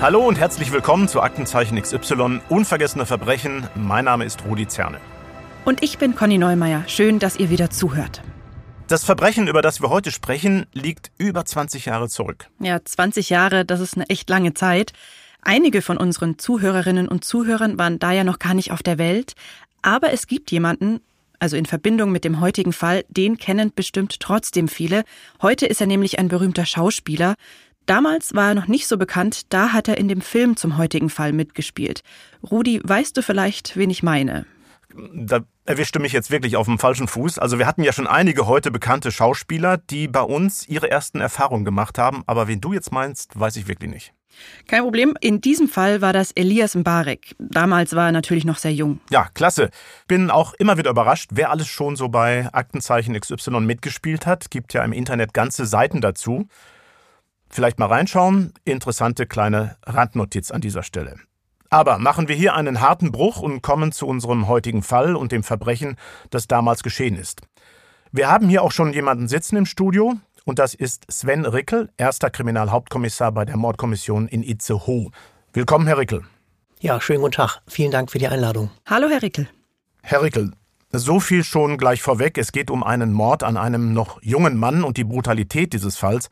Hallo und herzlich willkommen zu Aktenzeichen XY Unvergessene Verbrechen. Mein Name ist Rudi Zerne. Und ich bin Conny Neumeier. Schön, dass ihr wieder zuhört. Das Verbrechen, über das wir heute sprechen, liegt über 20 Jahre zurück. Ja, 20 Jahre, das ist eine echt lange Zeit. Einige von unseren Zuhörerinnen und Zuhörern waren da ja noch gar nicht auf der Welt. Aber es gibt jemanden, also in Verbindung mit dem heutigen Fall, den kennen bestimmt trotzdem viele. Heute ist er nämlich ein berühmter Schauspieler. Damals war er noch nicht so bekannt, da hat er in dem Film zum heutigen Fall mitgespielt. Rudi, weißt du vielleicht, wen ich meine? Da erwischte mich jetzt wirklich auf dem falschen Fuß. Also wir hatten ja schon einige heute bekannte Schauspieler, die bei uns ihre ersten Erfahrungen gemacht haben, aber wen du jetzt meinst, weiß ich wirklich nicht. Kein Problem. In diesem Fall war das Elias Mbarek. Damals war er natürlich noch sehr jung. Ja, klasse. Bin auch immer wieder überrascht, wer alles schon so bei Aktenzeichen XY mitgespielt hat. Gibt ja im Internet ganze Seiten dazu. Vielleicht mal reinschauen. Interessante kleine Randnotiz an dieser Stelle. Aber machen wir hier einen harten Bruch und kommen zu unserem heutigen Fall und dem Verbrechen, das damals geschehen ist. Wir haben hier auch schon jemanden sitzen im Studio, und das ist Sven Rickel, erster Kriminalhauptkommissar bei der Mordkommission in Itzehoe. Willkommen, Herr Rickel. Ja, schönen guten Tag. Vielen Dank für die Einladung. Hallo, Herr Rickel. Herr Rickel, so viel schon gleich vorweg. Es geht um einen Mord an einem noch jungen Mann und die Brutalität dieses Falls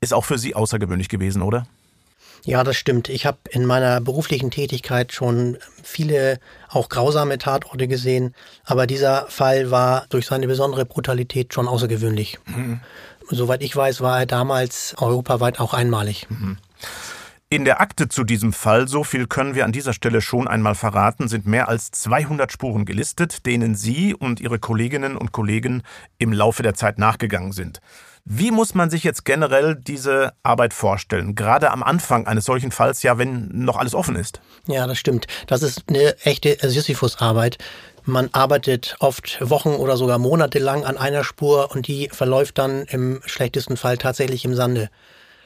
ist auch für Sie außergewöhnlich gewesen, oder? Ja, das stimmt. Ich habe in meiner beruflichen Tätigkeit schon viele auch grausame Tatorte gesehen, aber dieser Fall war durch seine besondere Brutalität schon außergewöhnlich. Mhm. Soweit ich weiß, war er damals europaweit auch einmalig. Mhm. In der Akte zu diesem Fall, so viel können wir an dieser Stelle schon einmal verraten, sind mehr als 200 Spuren gelistet, denen Sie und Ihre Kolleginnen und Kollegen im Laufe der Zeit nachgegangen sind. Wie muss man sich jetzt generell diese Arbeit vorstellen? Gerade am Anfang eines solchen Falls, ja, wenn noch alles offen ist. Ja, das stimmt. Das ist eine echte Sisyphus-Arbeit. Man arbeitet oft Wochen oder sogar Monate lang an einer Spur und die verläuft dann im schlechtesten Fall tatsächlich im Sande.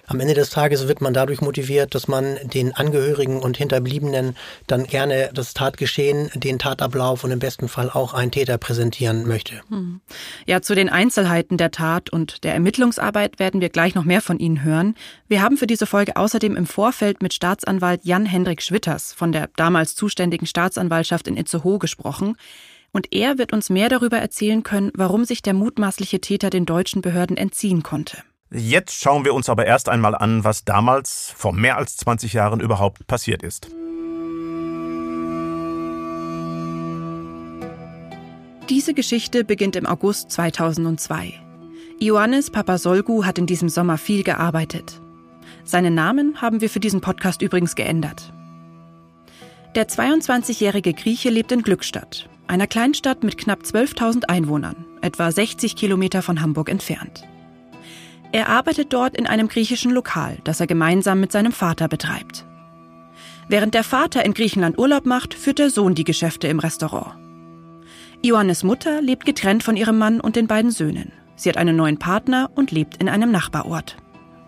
Am Ende des Tages wird man dadurch motiviert, dass man den Angehörigen und Hinterbliebenen dann gerne das Tatgeschehen, den Tatablauf und im besten Fall auch einen Täter präsentieren möchte. Hm. Ja, zu den Einzelheiten der Tat und der Ermittlungsarbeit werden wir gleich noch mehr von Ihnen hören. Wir haben für diese Folge außerdem im Vorfeld mit Staatsanwalt Jan-Hendrik Schwitters von der damals zuständigen Staatsanwaltschaft in Itzehoe gesprochen. Und er wird uns mehr darüber erzählen können, warum sich der mutmaßliche Täter den deutschen Behörden entziehen konnte. Jetzt schauen wir uns aber erst einmal an, was damals, vor mehr als 20 Jahren überhaupt passiert ist. Diese Geschichte beginnt im August 2002. Ioannis Papasolgu hat in diesem Sommer viel gearbeitet. Seinen Namen haben wir für diesen Podcast übrigens geändert. Der 22-jährige Grieche lebt in Glückstadt, einer Kleinstadt mit knapp 12.000 Einwohnern, etwa 60 Kilometer von Hamburg entfernt. Er arbeitet dort in einem griechischen Lokal, das er gemeinsam mit seinem Vater betreibt. Während der Vater in Griechenland Urlaub macht, führt der Sohn die Geschäfte im Restaurant. Ioannes Mutter lebt getrennt von ihrem Mann und den beiden Söhnen. Sie hat einen neuen Partner und lebt in einem Nachbarort.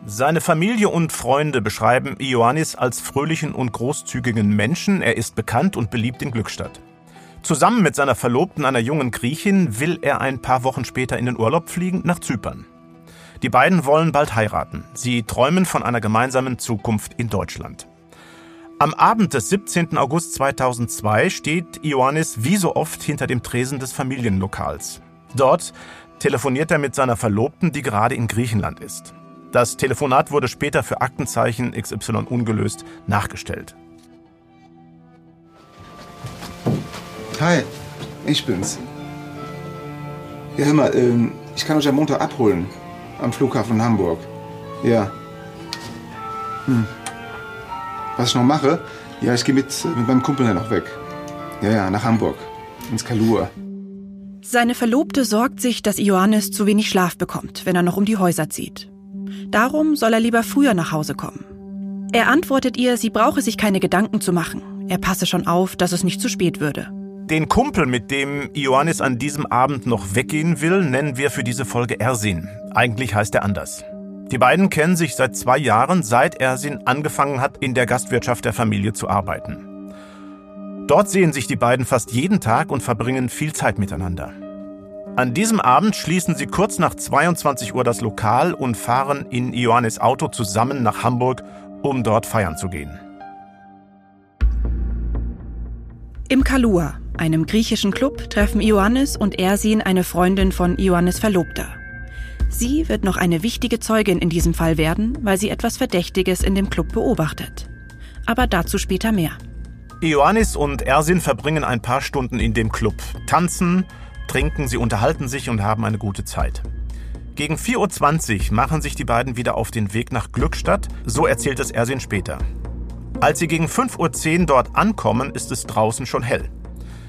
Seine Familie und Freunde beschreiben Ioannis als fröhlichen und großzügigen Menschen. Er ist bekannt und beliebt in Glückstadt. Zusammen mit seiner Verlobten, einer jungen Griechin, will er ein paar Wochen später in den Urlaub fliegen nach Zypern. Die beiden wollen bald heiraten. Sie träumen von einer gemeinsamen Zukunft in Deutschland. Am Abend des 17. August 2002 steht Ioannis wie so oft hinter dem Tresen des Familienlokals. Dort telefoniert er mit seiner Verlobten, die gerade in Griechenland ist. Das Telefonat wurde später für Aktenzeichen XY ungelöst nachgestellt. Hi, ich bin's. Ja, hör mal, ähm, ich kann euch am Montag abholen am Flughafen Hamburg. Ja. Hm. Was ich noch mache? Ja, ich gehe mit, mit meinem Kumpel dann noch weg. Ja, ja, nach Hamburg. Ins Kalur. Seine Verlobte sorgt sich, dass Ioannis zu wenig Schlaf bekommt, wenn er noch um die Häuser zieht. Darum soll er lieber früher nach Hause kommen. Er antwortet ihr, sie brauche sich keine Gedanken zu machen. Er passe schon auf, dass es nicht zu spät würde. Den Kumpel, mit dem Ioannis an diesem Abend noch weggehen will, nennen wir für diese Folge Ersin. Eigentlich heißt er anders. Die beiden kennen sich seit zwei Jahren, seit Ersin angefangen hat, in der Gastwirtschaft der Familie zu arbeiten. Dort sehen sich die beiden fast jeden Tag und verbringen viel Zeit miteinander. An diesem Abend schließen sie kurz nach 22 Uhr das Lokal und fahren in Ioannis Auto zusammen nach Hamburg, um dort feiern zu gehen. Im Kalua, einem griechischen Club, treffen Ioannis und Ersin eine Freundin von Ioannis Verlobter. Sie wird noch eine wichtige Zeugin in diesem Fall werden, weil sie etwas Verdächtiges in dem Club beobachtet. Aber dazu später mehr. Ioannis und Ersin verbringen ein paar Stunden in dem Club, tanzen, trinken, sie unterhalten sich und haben eine gute Zeit. Gegen 4.20 Uhr machen sich die beiden wieder auf den Weg nach Glückstadt, so erzählt es Ersin später. Als sie gegen 5.10 Uhr dort ankommen, ist es draußen schon hell.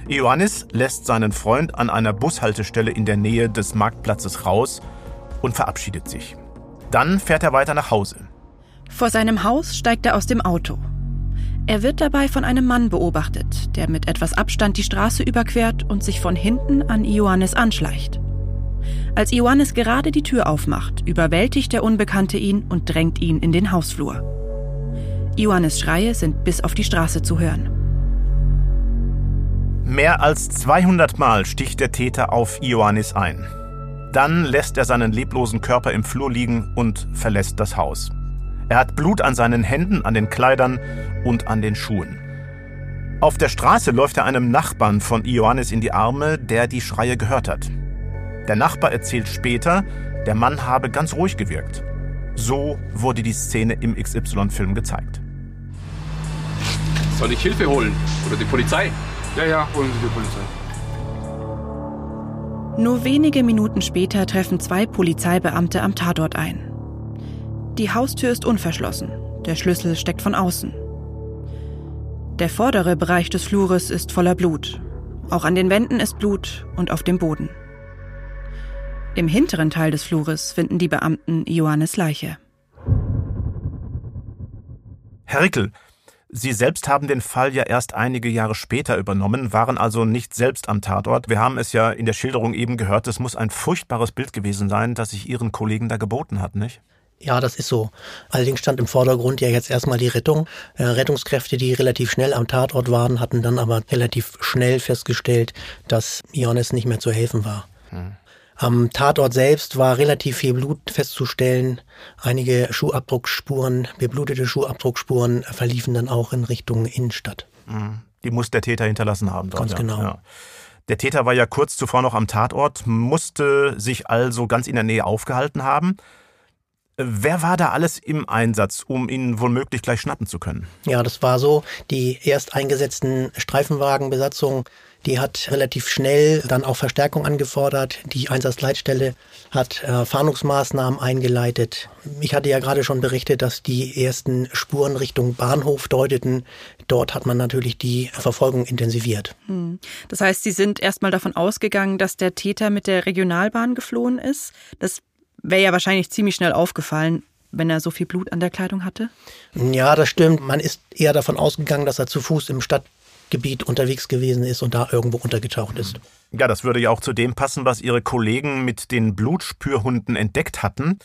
Ioannis lässt seinen Freund an einer Bushaltestelle in der Nähe des Marktplatzes raus und verabschiedet sich. Dann fährt er weiter nach Hause. Vor seinem Haus steigt er aus dem Auto. Er wird dabei von einem Mann beobachtet, der mit etwas Abstand die Straße überquert und sich von hinten an Ioannis anschleicht. Als Ioannis gerade die Tür aufmacht, überwältigt der Unbekannte ihn und drängt ihn in den Hausflur. Ioannis Schreie sind bis auf die Straße zu hören. Mehr als 200 Mal sticht der Täter auf Ioannis ein. Dann lässt er seinen leblosen Körper im Flur liegen und verlässt das Haus. Er hat Blut an seinen Händen, an den Kleidern und an den Schuhen. Auf der Straße läuft er einem Nachbarn von Ioannis in die Arme, der die Schreie gehört hat. Der Nachbar erzählt später, der Mann habe ganz ruhig gewirkt. So wurde die Szene im XY-Film gezeigt. Soll ich Hilfe holen? Oder die Polizei? Ja, ja, holen Sie die Polizei. Nur wenige Minuten später treffen zwei Polizeibeamte am Tatort ein. Die Haustür ist unverschlossen. Der Schlüssel steckt von außen. Der vordere Bereich des Flures ist voller Blut. Auch an den Wänden ist Blut und auf dem Boden. Im hinteren Teil des Flures finden die Beamten Ioannes Leiche. Herr Rickel, Sie selbst haben den Fall ja erst einige Jahre später übernommen, waren also nicht selbst am Tatort. Wir haben es ja in der Schilderung eben gehört, es muss ein furchtbares Bild gewesen sein, das sich Ihren Kollegen da geboten hat, nicht? Ja, das ist so. Allerdings stand im Vordergrund ja jetzt erstmal die Rettung. Äh, Rettungskräfte, die relativ schnell am Tatort waren, hatten dann aber relativ schnell festgestellt, dass Ioannis nicht mehr zu helfen war. Hm. Am Tatort selbst war relativ viel Blut festzustellen. Einige Schuhabdruckspuren, beblutete Schuhabdruckspuren verliefen dann auch in Richtung Innenstadt. Mhm. Die muss der Täter hinterlassen haben. Dort, Ganz genau. Ja. Der Täter war ja kurz zuvor noch am Tatort, musste sich also ganz in der Nähe aufgehalten haben. Wer war da alles im Einsatz, um ihn womöglich gleich schnappen zu können? Ja, das war so. Die erst eingesetzten Streifenwagenbesatzung die hat relativ schnell dann auch Verstärkung angefordert. Die Einsatzleitstelle hat äh, Fahndungsmaßnahmen eingeleitet. Ich hatte ja gerade schon berichtet, dass die ersten Spuren Richtung Bahnhof deuteten. Dort hat man natürlich die Verfolgung intensiviert. Hm. Das heißt, Sie sind erstmal davon ausgegangen, dass der Täter mit der Regionalbahn geflohen ist. Das wäre ja wahrscheinlich ziemlich schnell aufgefallen wenn er so viel Blut an der Kleidung hatte? Ja, das stimmt. Man ist eher davon ausgegangen, dass er zu Fuß im Stadt Gebiet unterwegs gewesen ist und da irgendwo untergetaucht ist. Ja, das würde ja auch zu dem passen, was Ihre Kollegen mit den Blutspürhunden entdeckt hatten.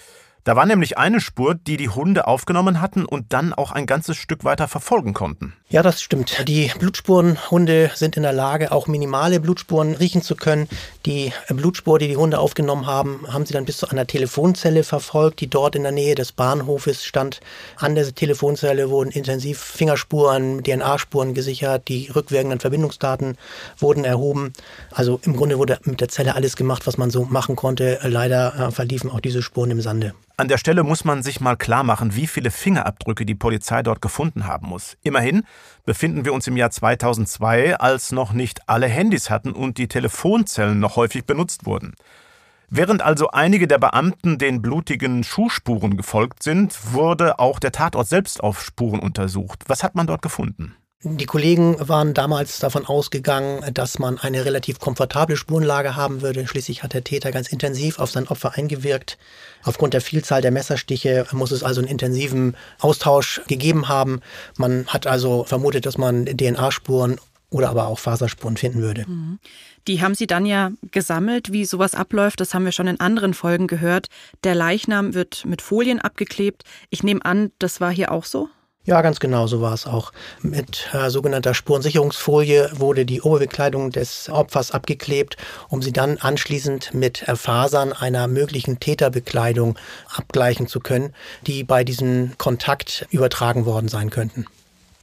Da war nämlich eine Spur, die die Hunde aufgenommen hatten und dann auch ein ganzes Stück weiter verfolgen konnten. Ja, das stimmt. Die Blutspurenhunde sind in der Lage, auch minimale Blutspuren riechen zu können. Die Blutspur, die die Hunde aufgenommen haben, haben sie dann bis zu einer Telefonzelle verfolgt, die dort in der Nähe des Bahnhofes stand. An der Telefonzelle wurden intensiv Fingerspuren, DNA-Spuren gesichert, die rückwirkenden Verbindungsdaten wurden erhoben. Also im Grunde wurde mit der Zelle alles gemacht, was man so machen konnte. Leider äh, verliefen auch diese Spuren im Sande. An der Stelle muss man sich mal klar machen, wie viele Fingerabdrücke die Polizei dort gefunden haben muss. Immerhin befinden wir uns im Jahr 2002, als noch nicht alle Handys hatten und die Telefonzellen noch häufig benutzt wurden. Während also einige der Beamten den blutigen Schuhspuren gefolgt sind, wurde auch der Tatort selbst auf Spuren untersucht. Was hat man dort gefunden? Die Kollegen waren damals davon ausgegangen, dass man eine relativ komfortable Spurenlage haben würde. Schließlich hat der Täter ganz intensiv auf sein Opfer eingewirkt. Aufgrund der Vielzahl der Messerstiche muss es also einen intensiven Austausch gegeben haben. Man hat also vermutet, dass man DNA-Spuren oder aber auch Faserspuren finden würde. Mhm. Die haben Sie dann ja gesammelt, wie sowas abläuft. Das haben wir schon in anderen Folgen gehört. Der Leichnam wird mit Folien abgeklebt. Ich nehme an, das war hier auch so? Ja, ganz genau, so war es auch. Mit äh, sogenannter Spurensicherungsfolie wurde die Oberbekleidung des Opfers abgeklebt, um sie dann anschließend mit äh, Fasern einer möglichen Täterbekleidung abgleichen zu können, die bei diesem Kontakt übertragen worden sein könnten.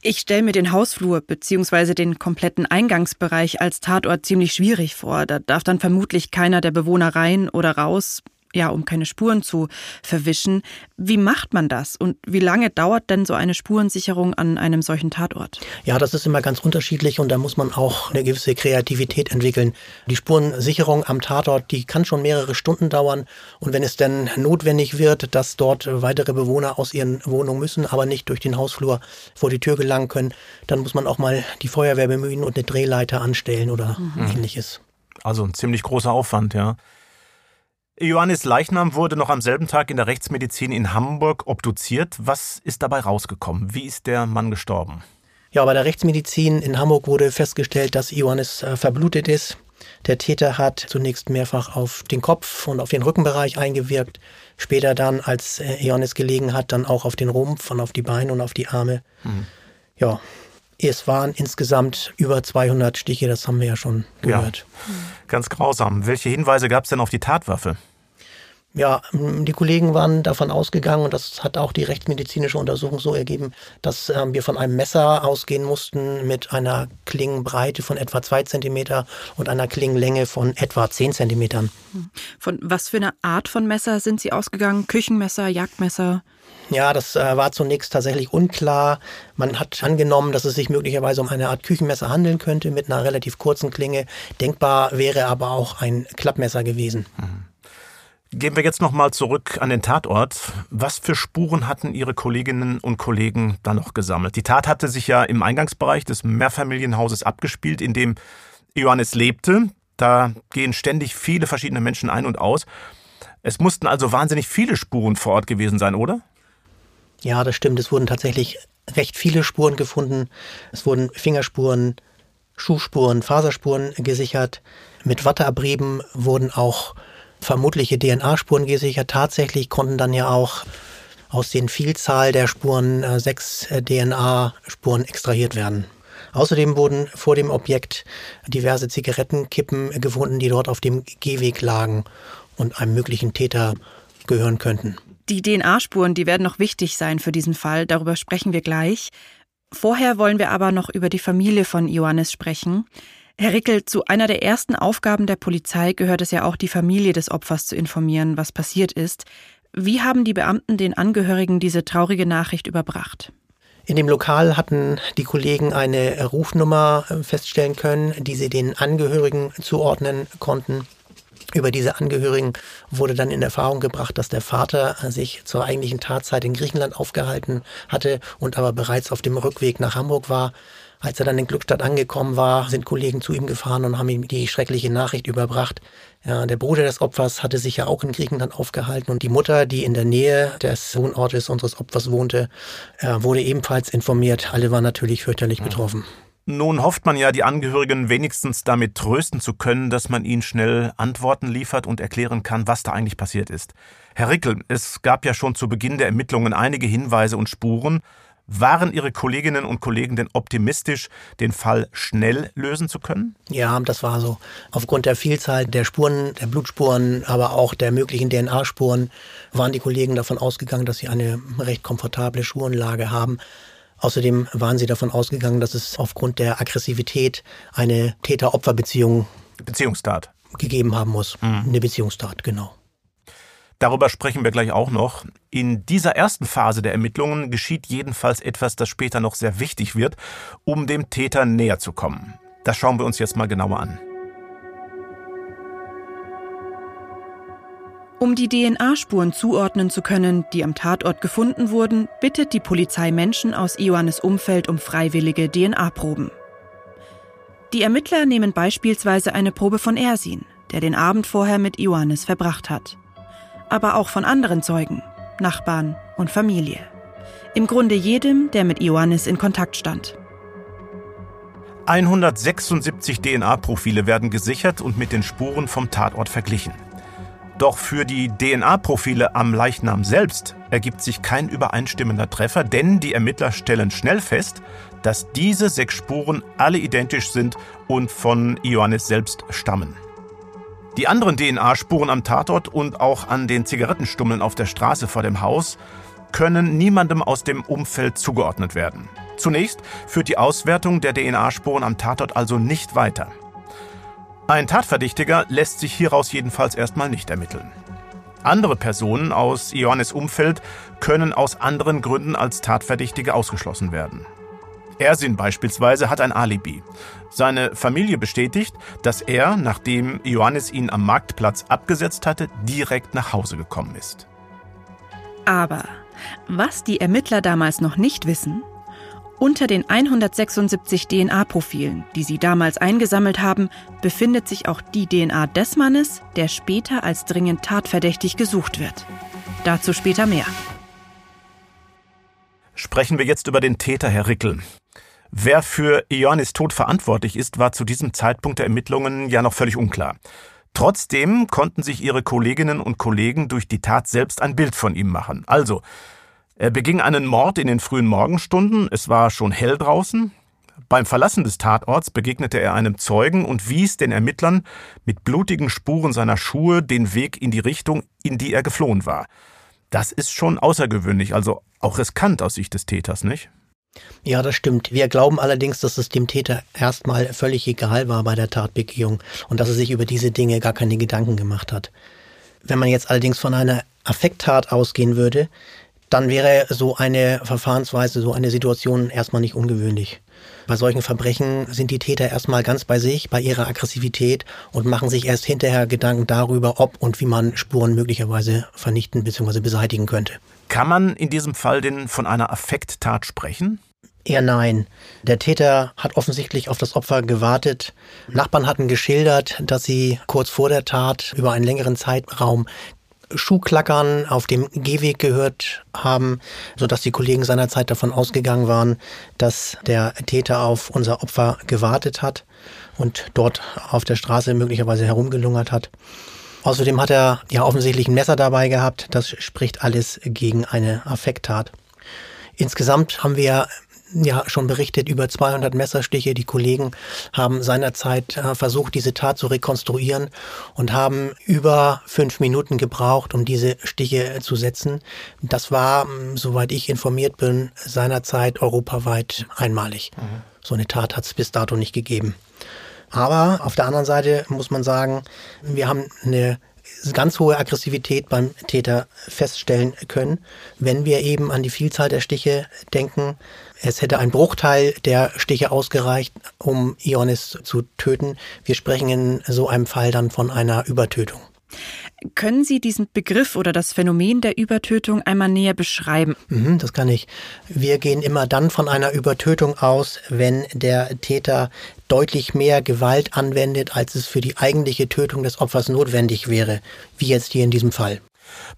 Ich stelle mir den Hausflur bzw. den kompletten Eingangsbereich als Tatort ziemlich schwierig vor. Da darf dann vermutlich keiner der Bewohner rein oder raus ja, um keine Spuren zu verwischen. Wie macht man das und wie lange dauert denn so eine Spurensicherung an einem solchen Tatort? Ja, das ist immer ganz unterschiedlich und da muss man auch eine gewisse Kreativität entwickeln. Die Spurensicherung am Tatort, die kann schon mehrere Stunden dauern und wenn es denn notwendig wird, dass dort weitere Bewohner aus ihren Wohnungen müssen, aber nicht durch den Hausflur vor die Tür gelangen können, dann muss man auch mal die Feuerwehr bemühen und eine Drehleiter anstellen oder mhm. ähnliches. Also ein ziemlich großer Aufwand, ja. Johannes Leichnam wurde noch am selben Tag in der Rechtsmedizin in Hamburg obduziert. Was ist dabei rausgekommen? Wie ist der Mann gestorben? Ja, bei der Rechtsmedizin in Hamburg wurde festgestellt, dass Johannes äh, verblutet ist. Der Täter hat zunächst mehrfach auf den Kopf und auf den Rückenbereich eingewirkt. Später dann, als äh, Ioannis gelegen hat, dann auch auf den Rumpf und auf die Beine und auf die Arme. Mhm. Ja, es waren insgesamt über 200 Stiche, das haben wir ja schon gehört. Ja, ganz grausam. Welche Hinweise gab es denn auf die Tatwaffe? Ja, die Kollegen waren davon ausgegangen, und das hat auch die rechtsmedizinische Untersuchung so ergeben, dass äh, wir von einem Messer ausgehen mussten mit einer Klingenbreite von etwa zwei Zentimeter und einer Klingenlänge von etwa zehn Zentimetern. Von was für eine Art von Messer sind Sie ausgegangen? Küchenmesser, Jagdmesser? Ja, das äh, war zunächst tatsächlich unklar. Man hat angenommen, dass es sich möglicherweise um eine Art Küchenmesser handeln könnte mit einer relativ kurzen Klinge. Denkbar wäre aber auch ein Klappmesser gewesen. Mhm. Gehen wir jetzt nochmal zurück an den Tatort. Was für Spuren hatten Ihre Kolleginnen und Kollegen da noch gesammelt? Die Tat hatte sich ja im Eingangsbereich des Mehrfamilienhauses abgespielt, in dem Johannes lebte. Da gehen ständig viele verschiedene Menschen ein und aus. Es mussten also wahnsinnig viele Spuren vor Ort gewesen sein, oder? Ja, das stimmt. Es wurden tatsächlich recht viele Spuren gefunden. Es wurden Fingerspuren, Schuhspuren, Faserspuren gesichert. Mit Watteabrieben wurden auch vermutliche DNA-Spuren gesichert. Tatsächlich konnten dann ja auch aus den Vielzahl der Spuren äh, sechs äh, DNA-Spuren extrahiert werden. Außerdem wurden vor dem Objekt diverse Zigarettenkippen gefunden, die dort auf dem Gehweg lagen und einem möglichen Täter gehören könnten. Die DNA-Spuren, die werden noch wichtig sein für diesen Fall, darüber sprechen wir gleich. Vorher wollen wir aber noch über die Familie von Ioannis sprechen. Herr Rickel, zu einer der ersten Aufgaben der Polizei gehört es ja auch, die Familie des Opfers zu informieren, was passiert ist. Wie haben die Beamten den Angehörigen diese traurige Nachricht überbracht? In dem Lokal hatten die Kollegen eine Rufnummer äh, feststellen können, die sie den Angehörigen zuordnen konnten. Über diese Angehörigen wurde dann in Erfahrung gebracht, dass der Vater sich zur eigentlichen Tatzeit in Griechenland aufgehalten hatte und aber bereits auf dem Rückweg nach Hamburg war. Als er dann in Glückstadt angekommen war, sind Kollegen zu ihm gefahren und haben ihm die schreckliche Nachricht überbracht. Ja, der Bruder des Opfers hatte sich ja auch in Griechenland aufgehalten und die Mutter, die in der Nähe des Wohnortes unseres Opfers wohnte, wurde ebenfalls informiert. Alle waren natürlich fürchterlich betroffen. Nun hofft man ja, die Angehörigen wenigstens damit trösten zu können, dass man ihnen schnell Antworten liefert und erklären kann, was da eigentlich passiert ist. Herr Rickel, es gab ja schon zu Beginn der Ermittlungen einige Hinweise und Spuren, waren Ihre Kolleginnen und Kollegen denn optimistisch, den Fall schnell lösen zu können? Ja, das war so. Aufgrund der Vielzahl der Spuren, der Blutspuren, aber auch der möglichen DNA-Spuren waren die Kollegen davon ausgegangen, dass sie eine recht komfortable Spurenlage haben. Außerdem waren sie davon ausgegangen, dass es aufgrund der Aggressivität eine Täter-Opfer-Beziehung Beziehungstat gegeben haben muss. Mhm. Eine Beziehungstat, genau. Darüber sprechen wir gleich auch noch. In dieser ersten Phase der Ermittlungen geschieht jedenfalls etwas, das später noch sehr wichtig wird, um dem Täter näher zu kommen. Das schauen wir uns jetzt mal genauer an. Um die DNA-Spuren zuordnen zu können, die am Tatort gefunden wurden, bittet die Polizei Menschen aus Ioannes Umfeld um freiwillige DNA-Proben. Die Ermittler nehmen beispielsweise eine Probe von Ersin, der den Abend vorher mit Ioannes verbracht hat aber auch von anderen Zeugen, Nachbarn und Familie. Im Grunde jedem, der mit Ioannis in Kontakt stand. 176 DNA-Profile werden gesichert und mit den Spuren vom Tatort verglichen. Doch für die DNA-Profile am Leichnam selbst ergibt sich kein übereinstimmender Treffer, denn die Ermittler stellen schnell fest, dass diese sechs Spuren alle identisch sind und von Ioannis selbst stammen. Die anderen DNA-Spuren am Tatort und auch an den Zigarettenstummeln auf der Straße vor dem Haus können niemandem aus dem Umfeld zugeordnet werden. Zunächst führt die Auswertung der DNA-Spuren am Tatort also nicht weiter. Ein Tatverdächtiger lässt sich hieraus jedenfalls erstmal nicht ermitteln. Andere Personen aus Ioannis Umfeld können aus anderen Gründen als Tatverdächtige ausgeschlossen werden. Ersin beispielsweise hat ein Alibi. Seine Familie bestätigt, dass er, nachdem Ioannis ihn am Marktplatz abgesetzt hatte, direkt nach Hause gekommen ist. Aber was die Ermittler damals noch nicht wissen, unter den 176 DNA-Profilen, die sie damals eingesammelt haben, befindet sich auch die DNA des Mannes, der später als dringend tatverdächtig gesucht wird. Dazu später mehr. Sprechen wir jetzt über den Täter, Herr Rickel. Wer für Ioannis Tod verantwortlich ist, war zu diesem Zeitpunkt der Ermittlungen ja noch völlig unklar. Trotzdem konnten sich ihre Kolleginnen und Kollegen durch die Tat selbst ein Bild von ihm machen. Also, er beging einen Mord in den frühen Morgenstunden, es war schon hell draußen. Beim Verlassen des Tatorts begegnete er einem Zeugen und wies den Ermittlern mit blutigen Spuren seiner Schuhe den Weg in die Richtung, in die er geflohen war. Das ist schon außergewöhnlich, also auch riskant aus Sicht des Täters, nicht? Ja, das stimmt. Wir glauben allerdings, dass es dem Täter erstmal völlig egal war bei der Tatbegehung und dass er sich über diese Dinge gar keine Gedanken gemacht hat. Wenn man jetzt allerdings von einer Affekttat ausgehen würde, dann wäre so eine Verfahrensweise, so eine Situation erstmal nicht ungewöhnlich. Bei solchen Verbrechen sind die Täter erstmal ganz bei sich, bei ihrer Aggressivität und machen sich erst hinterher Gedanken darüber, ob und wie man Spuren möglicherweise vernichten bzw. beseitigen könnte. Kann man in diesem Fall denn von einer Affekttat sprechen? Eher nein. Der Täter hat offensichtlich auf das Opfer gewartet. Nachbarn hatten geschildert, dass sie kurz vor der Tat über einen längeren Zeitraum Schuhklackern auf dem Gehweg gehört haben, sodass die Kollegen seinerzeit davon ausgegangen waren, dass der Täter auf unser Opfer gewartet hat und dort auf der Straße möglicherweise herumgelungert hat. Außerdem hat er ja offensichtlich ein Messer dabei gehabt. Das spricht alles gegen eine Affekttat. Insgesamt haben wir ja schon berichtet über 200 Messerstiche. Die Kollegen haben seinerzeit äh, versucht, diese Tat zu rekonstruieren und haben über fünf Minuten gebraucht, um diese Stiche zu setzen. Das war, soweit ich informiert bin, seinerzeit europaweit einmalig. Mhm. So eine Tat hat es bis dato nicht gegeben. Aber auf der anderen Seite muss man sagen, wir haben eine ganz hohe Aggressivität beim Täter feststellen können, wenn wir eben an die Vielzahl der Stiche denken. Es hätte ein Bruchteil der Stiche ausgereicht, um Ionis zu töten. Wir sprechen in so einem Fall dann von einer Übertötung. Können Sie diesen Begriff oder das Phänomen der Übertötung einmal näher beschreiben? Mhm, das kann ich. Wir gehen immer dann von einer Übertötung aus, wenn der Täter deutlich mehr Gewalt anwendet, als es für die eigentliche Tötung des Opfers notwendig wäre, wie jetzt hier in diesem Fall.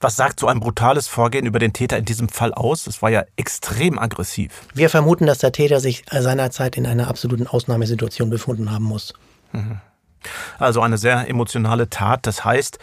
Was sagt so ein brutales Vorgehen über den Täter in diesem Fall aus? Es war ja extrem aggressiv. Wir vermuten, dass der Täter sich seinerzeit in einer absoluten Ausnahmesituation befunden haben muss. Mhm. Also eine sehr emotionale Tat. Das heißt,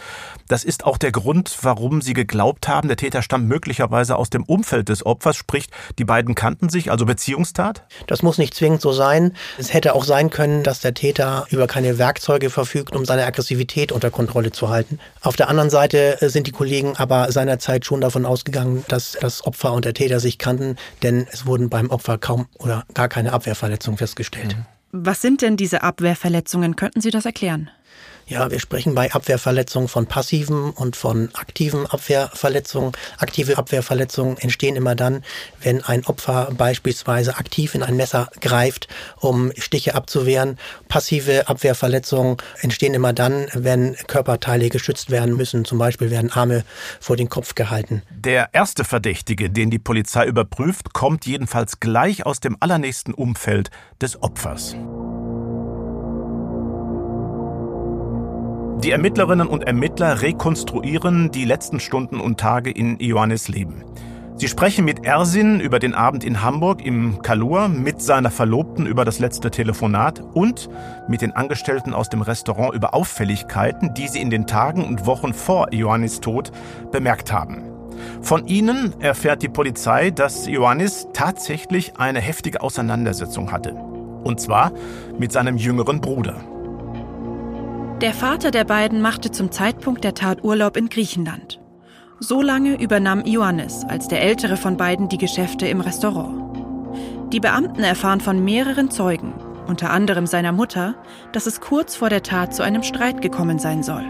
das ist auch der Grund, warum Sie geglaubt haben, der Täter stammt möglicherweise aus dem Umfeld des Opfers, sprich, die beiden kannten sich, also Beziehungstat? Das muss nicht zwingend so sein. Es hätte auch sein können, dass der Täter über keine Werkzeuge verfügt, um seine Aggressivität unter Kontrolle zu halten. Auf der anderen Seite sind die Kollegen aber seinerzeit schon davon ausgegangen, dass das Opfer und der Täter sich kannten, denn es wurden beim Opfer kaum oder gar keine Abwehrverletzungen festgestellt. Mhm. Was sind denn diese Abwehrverletzungen? Könnten Sie das erklären? Ja, wir sprechen bei Abwehrverletzungen von passiven und von aktiven Abwehrverletzungen. Aktive Abwehrverletzungen entstehen immer dann, wenn ein Opfer beispielsweise aktiv in ein Messer greift, um Stiche abzuwehren. Passive Abwehrverletzungen entstehen immer dann, wenn Körperteile geschützt werden müssen. Zum Beispiel werden Arme vor den Kopf gehalten. Der erste Verdächtige, den die Polizei überprüft, kommt jedenfalls gleich aus dem allernächsten Umfeld des Opfers. Die Ermittlerinnen und Ermittler rekonstruieren die letzten Stunden und Tage in Ioannis Leben. Sie sprechen mit Ersin über den Abend in Hamburg im Kalur, mit seiner Verlobten über das letzte Telefonat und mit den Angestellten aus dem Restaurant über Auffälligkeiten, die sie in den Tagen und Wochen vor Ioannis Tod bemerkt haben. Von ihnen erfährt die Polizei, dass Ioannis tatsächlich eine heftige Auseinandersetzung hatte. Und zwar mit seinem jüngeren Bruder. Der Vater der beiden machte zum Zeitpunkt der Tat Urlaub in Griechenland. So lange übernahm Ioannis als der ältere von beiden die Geschäfte im Restaurant. Die Beamten erfahren von mehreren Zeugen, unter anderem seiner Mutter, dass es kurz vor der Tat zu einem Streit gekommen sein soll.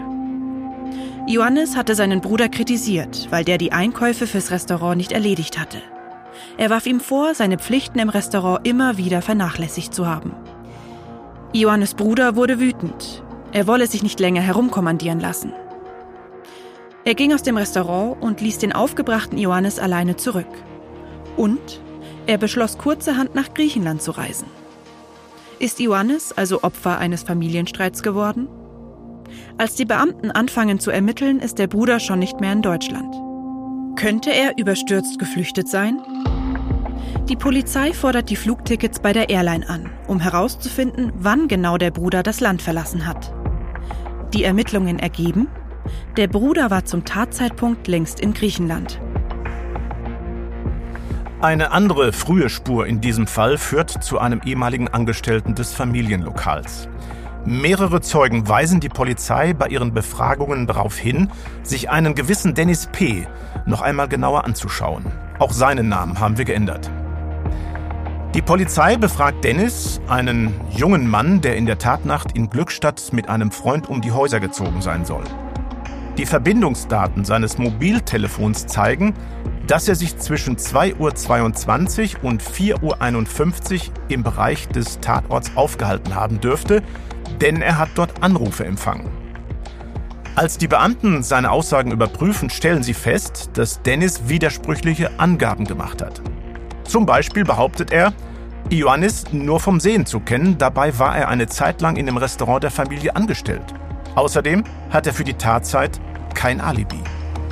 Ioannis hatte seinen Bruder kritisiert, weil der die Einkäufe fürs Restaurant nicht erledigt hatte. Er warf ihm vor, seine Pflichten im Restaurant immer wieder vernachlässigt zu haben. Ioannis Bruder wurde wütend. Er wolle sich nicht länger herumkommandieren lassen. Er ging aus dem Restaurant und ließ den aufgebrachten Ioannis alleine zurück. Und er beschloss kurzerhand nach Griechenland zu reisen. Ist Ioannis also Opfer eines Familienstreits geworden? Als die Beamten anfangen zu ermitteln, ist der Bruder schon nicht mehr in Deutschland. Könnte er überstürzt geflüchtet sein? Die Polizei fordert die Flugtickets bei der Airline an, um herauszufinden, wann genau der Bruder das Land verlassen hat. Die Ermittlungen ergeben, der Bruder war zum Tatzeitpunkt längst in Griechenland. Eine andere frühe Spur in diesem Fall führt zu einem ehemaligen Angestellten des Familienlokals. Mehrere Zeugen weisen die Polizei bei ihren Befragungen darauf hin, sich einen gewissen Dennis P. noch einmal genauer anzuschauen. Auch seinen Namen haben wir geändert. Die Polizei befragt Dennis, einen jungen Mann, der in der Tatnacht in Glückstadt mit einem Freund um die Häuser gezogen sein soll. Die Verbindungsdaten seines Mobiltelefons zeigen, dass er sich zwischen 2.22 Uhr und 4.51 Uhr im Bereich des Tatorts aufgehalten haben dürfte, denn er hat dort Anrufe empfangen. Als die Beamten seine Aussagen überprüfen, stellen sie fest, dass Dennis widersprüchliche Angaben gemacht hat. Zum Beispiel behauptet er, Ioannis nur vom Sehen zu kennen, dabei war er eine Zeit lang in dem Restaurant der Familie angestellt. Außerdem hat er für die Tatzeit kein Alibi.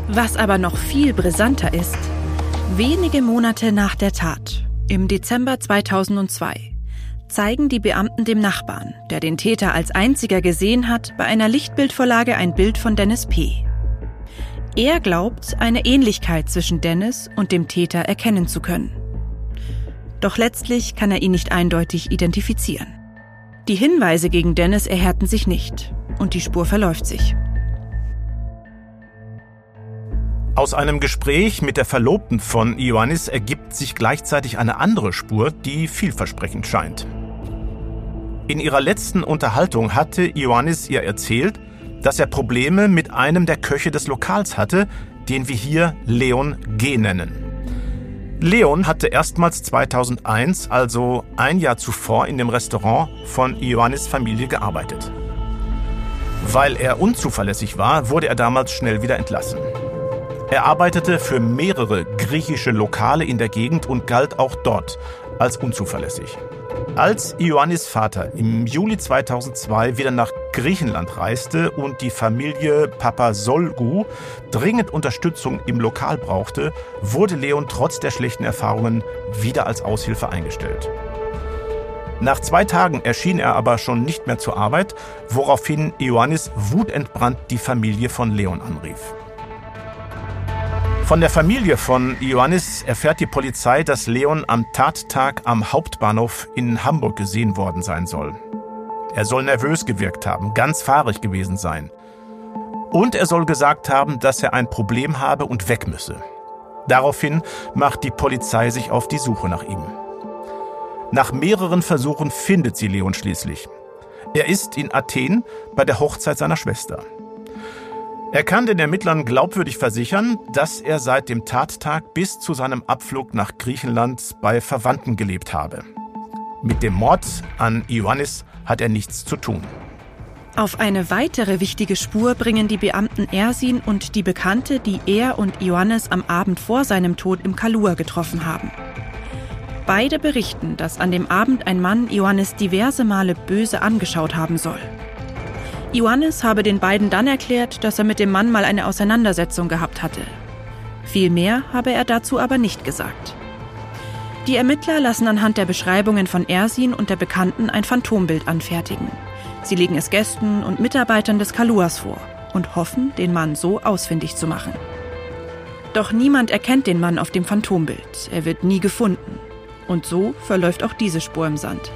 Was aber noch viel brisanter ist, wenige Monate nach der Tat, im Dezember 2002, zeigen die Beamten dem Nachbarn, der den Täter als einziger gesehen hat, bei einer Lichtbildvorlage ein Bild von Dennis P. Er glaubt, eine Ähnlichkeit zwischen Dennis und dem Täter erkennen zu können. Doch letztlich kann er ihn nicht eindeutig identifizieren. Die Hinweise gegen Dennis erhärten sich nicht und die Spur verläuft sich. Aus einem Gespräch mit der Verlobten von Ioannis ergibt sich gleichzeitig eine andere Spur, die vielversprechend scheint. In ihrer letzten Unterhaltung hatte Ioannis ihr erzählt, dass er Probleme mit einem der Köche des Lokals hatte, den wir hier Leon G. nennen. Leon hatte erstmals 2001, also ein Jahr zuvor, in dem Restaurant von Ioannis Familie gearbeitet. Weil er unzuverlässig war, wurde er damals schnell wieder entlassen. Er arbeitete für mehrere griechische Lokale in der Gegend und galt auch dort als unzuverlässig. Als Ioannis Vater im Juli 2002 wieder nach Griechenland reiste und die Familie Papasolgu dringend Unterstützung im Lokal brauchte, wurde Leon trotz der schlechten Erfahrungen wieder als Aushilfe eingestellt. Nach zwei Tagen erschien er aber schon nicht mehr zur Arbeit, woraufhin Ioannis wutentbrannt die Familie von Leon anrief. Von der Familie von Ioannis erfährt die Polizei, dass Leon am Tattag am Hauptbahnhof in Hamburg gesehen worden sein soll. Er soll nervös gewirkt haben, ganz fahrig gewesen sein. Und er soll gesagt haben, dass er ein Problem habe und weg müsse. Daraufhin macht die Polizei sich auf die Suche nach ihm. Nach mehreren Versuchen findet sie Leon schließlich. Er ist in Athen bei der Hochzeit seiner Schwester. Er kann den Ermittlern glaubwürdig versichern, dass er seit dem Tattag bis zu seinem Abflug nach Griechenland bei Verwandten gelebt habe. Mit dem Mord an Ioannis hat er nichts zu tun. Auf eine weitere wichtige Spur bringen die Beamten Ersin und die Bekannte, die er und Ioannis am Abend vor seinem Tod im Kalua getroffen haben. Beide berichten, dass an dem Abend ein Mann Ioannis diverse Male böse angeschaut haben soll. Ioannis habe den beiden dann erklärt, dass er mit dem Mann mal eine Auseinandersetzung gehabt hatte. Viel mehr habe er dazu aber nicht gesagt. Die Ermittler lassen anhand der Beschreibungen von Ersin und der Bekannten ein Phantombild anfertigen. Sie legen es Gästen und Mitarbeitern des Kaluas vor und hoffen, den Mann so ausfindig zu machen. Doch niemand erkennt den Mann auf dem Phantombild. Er wird nie gefunden. Und so verläuft auch diese Spur im Sand.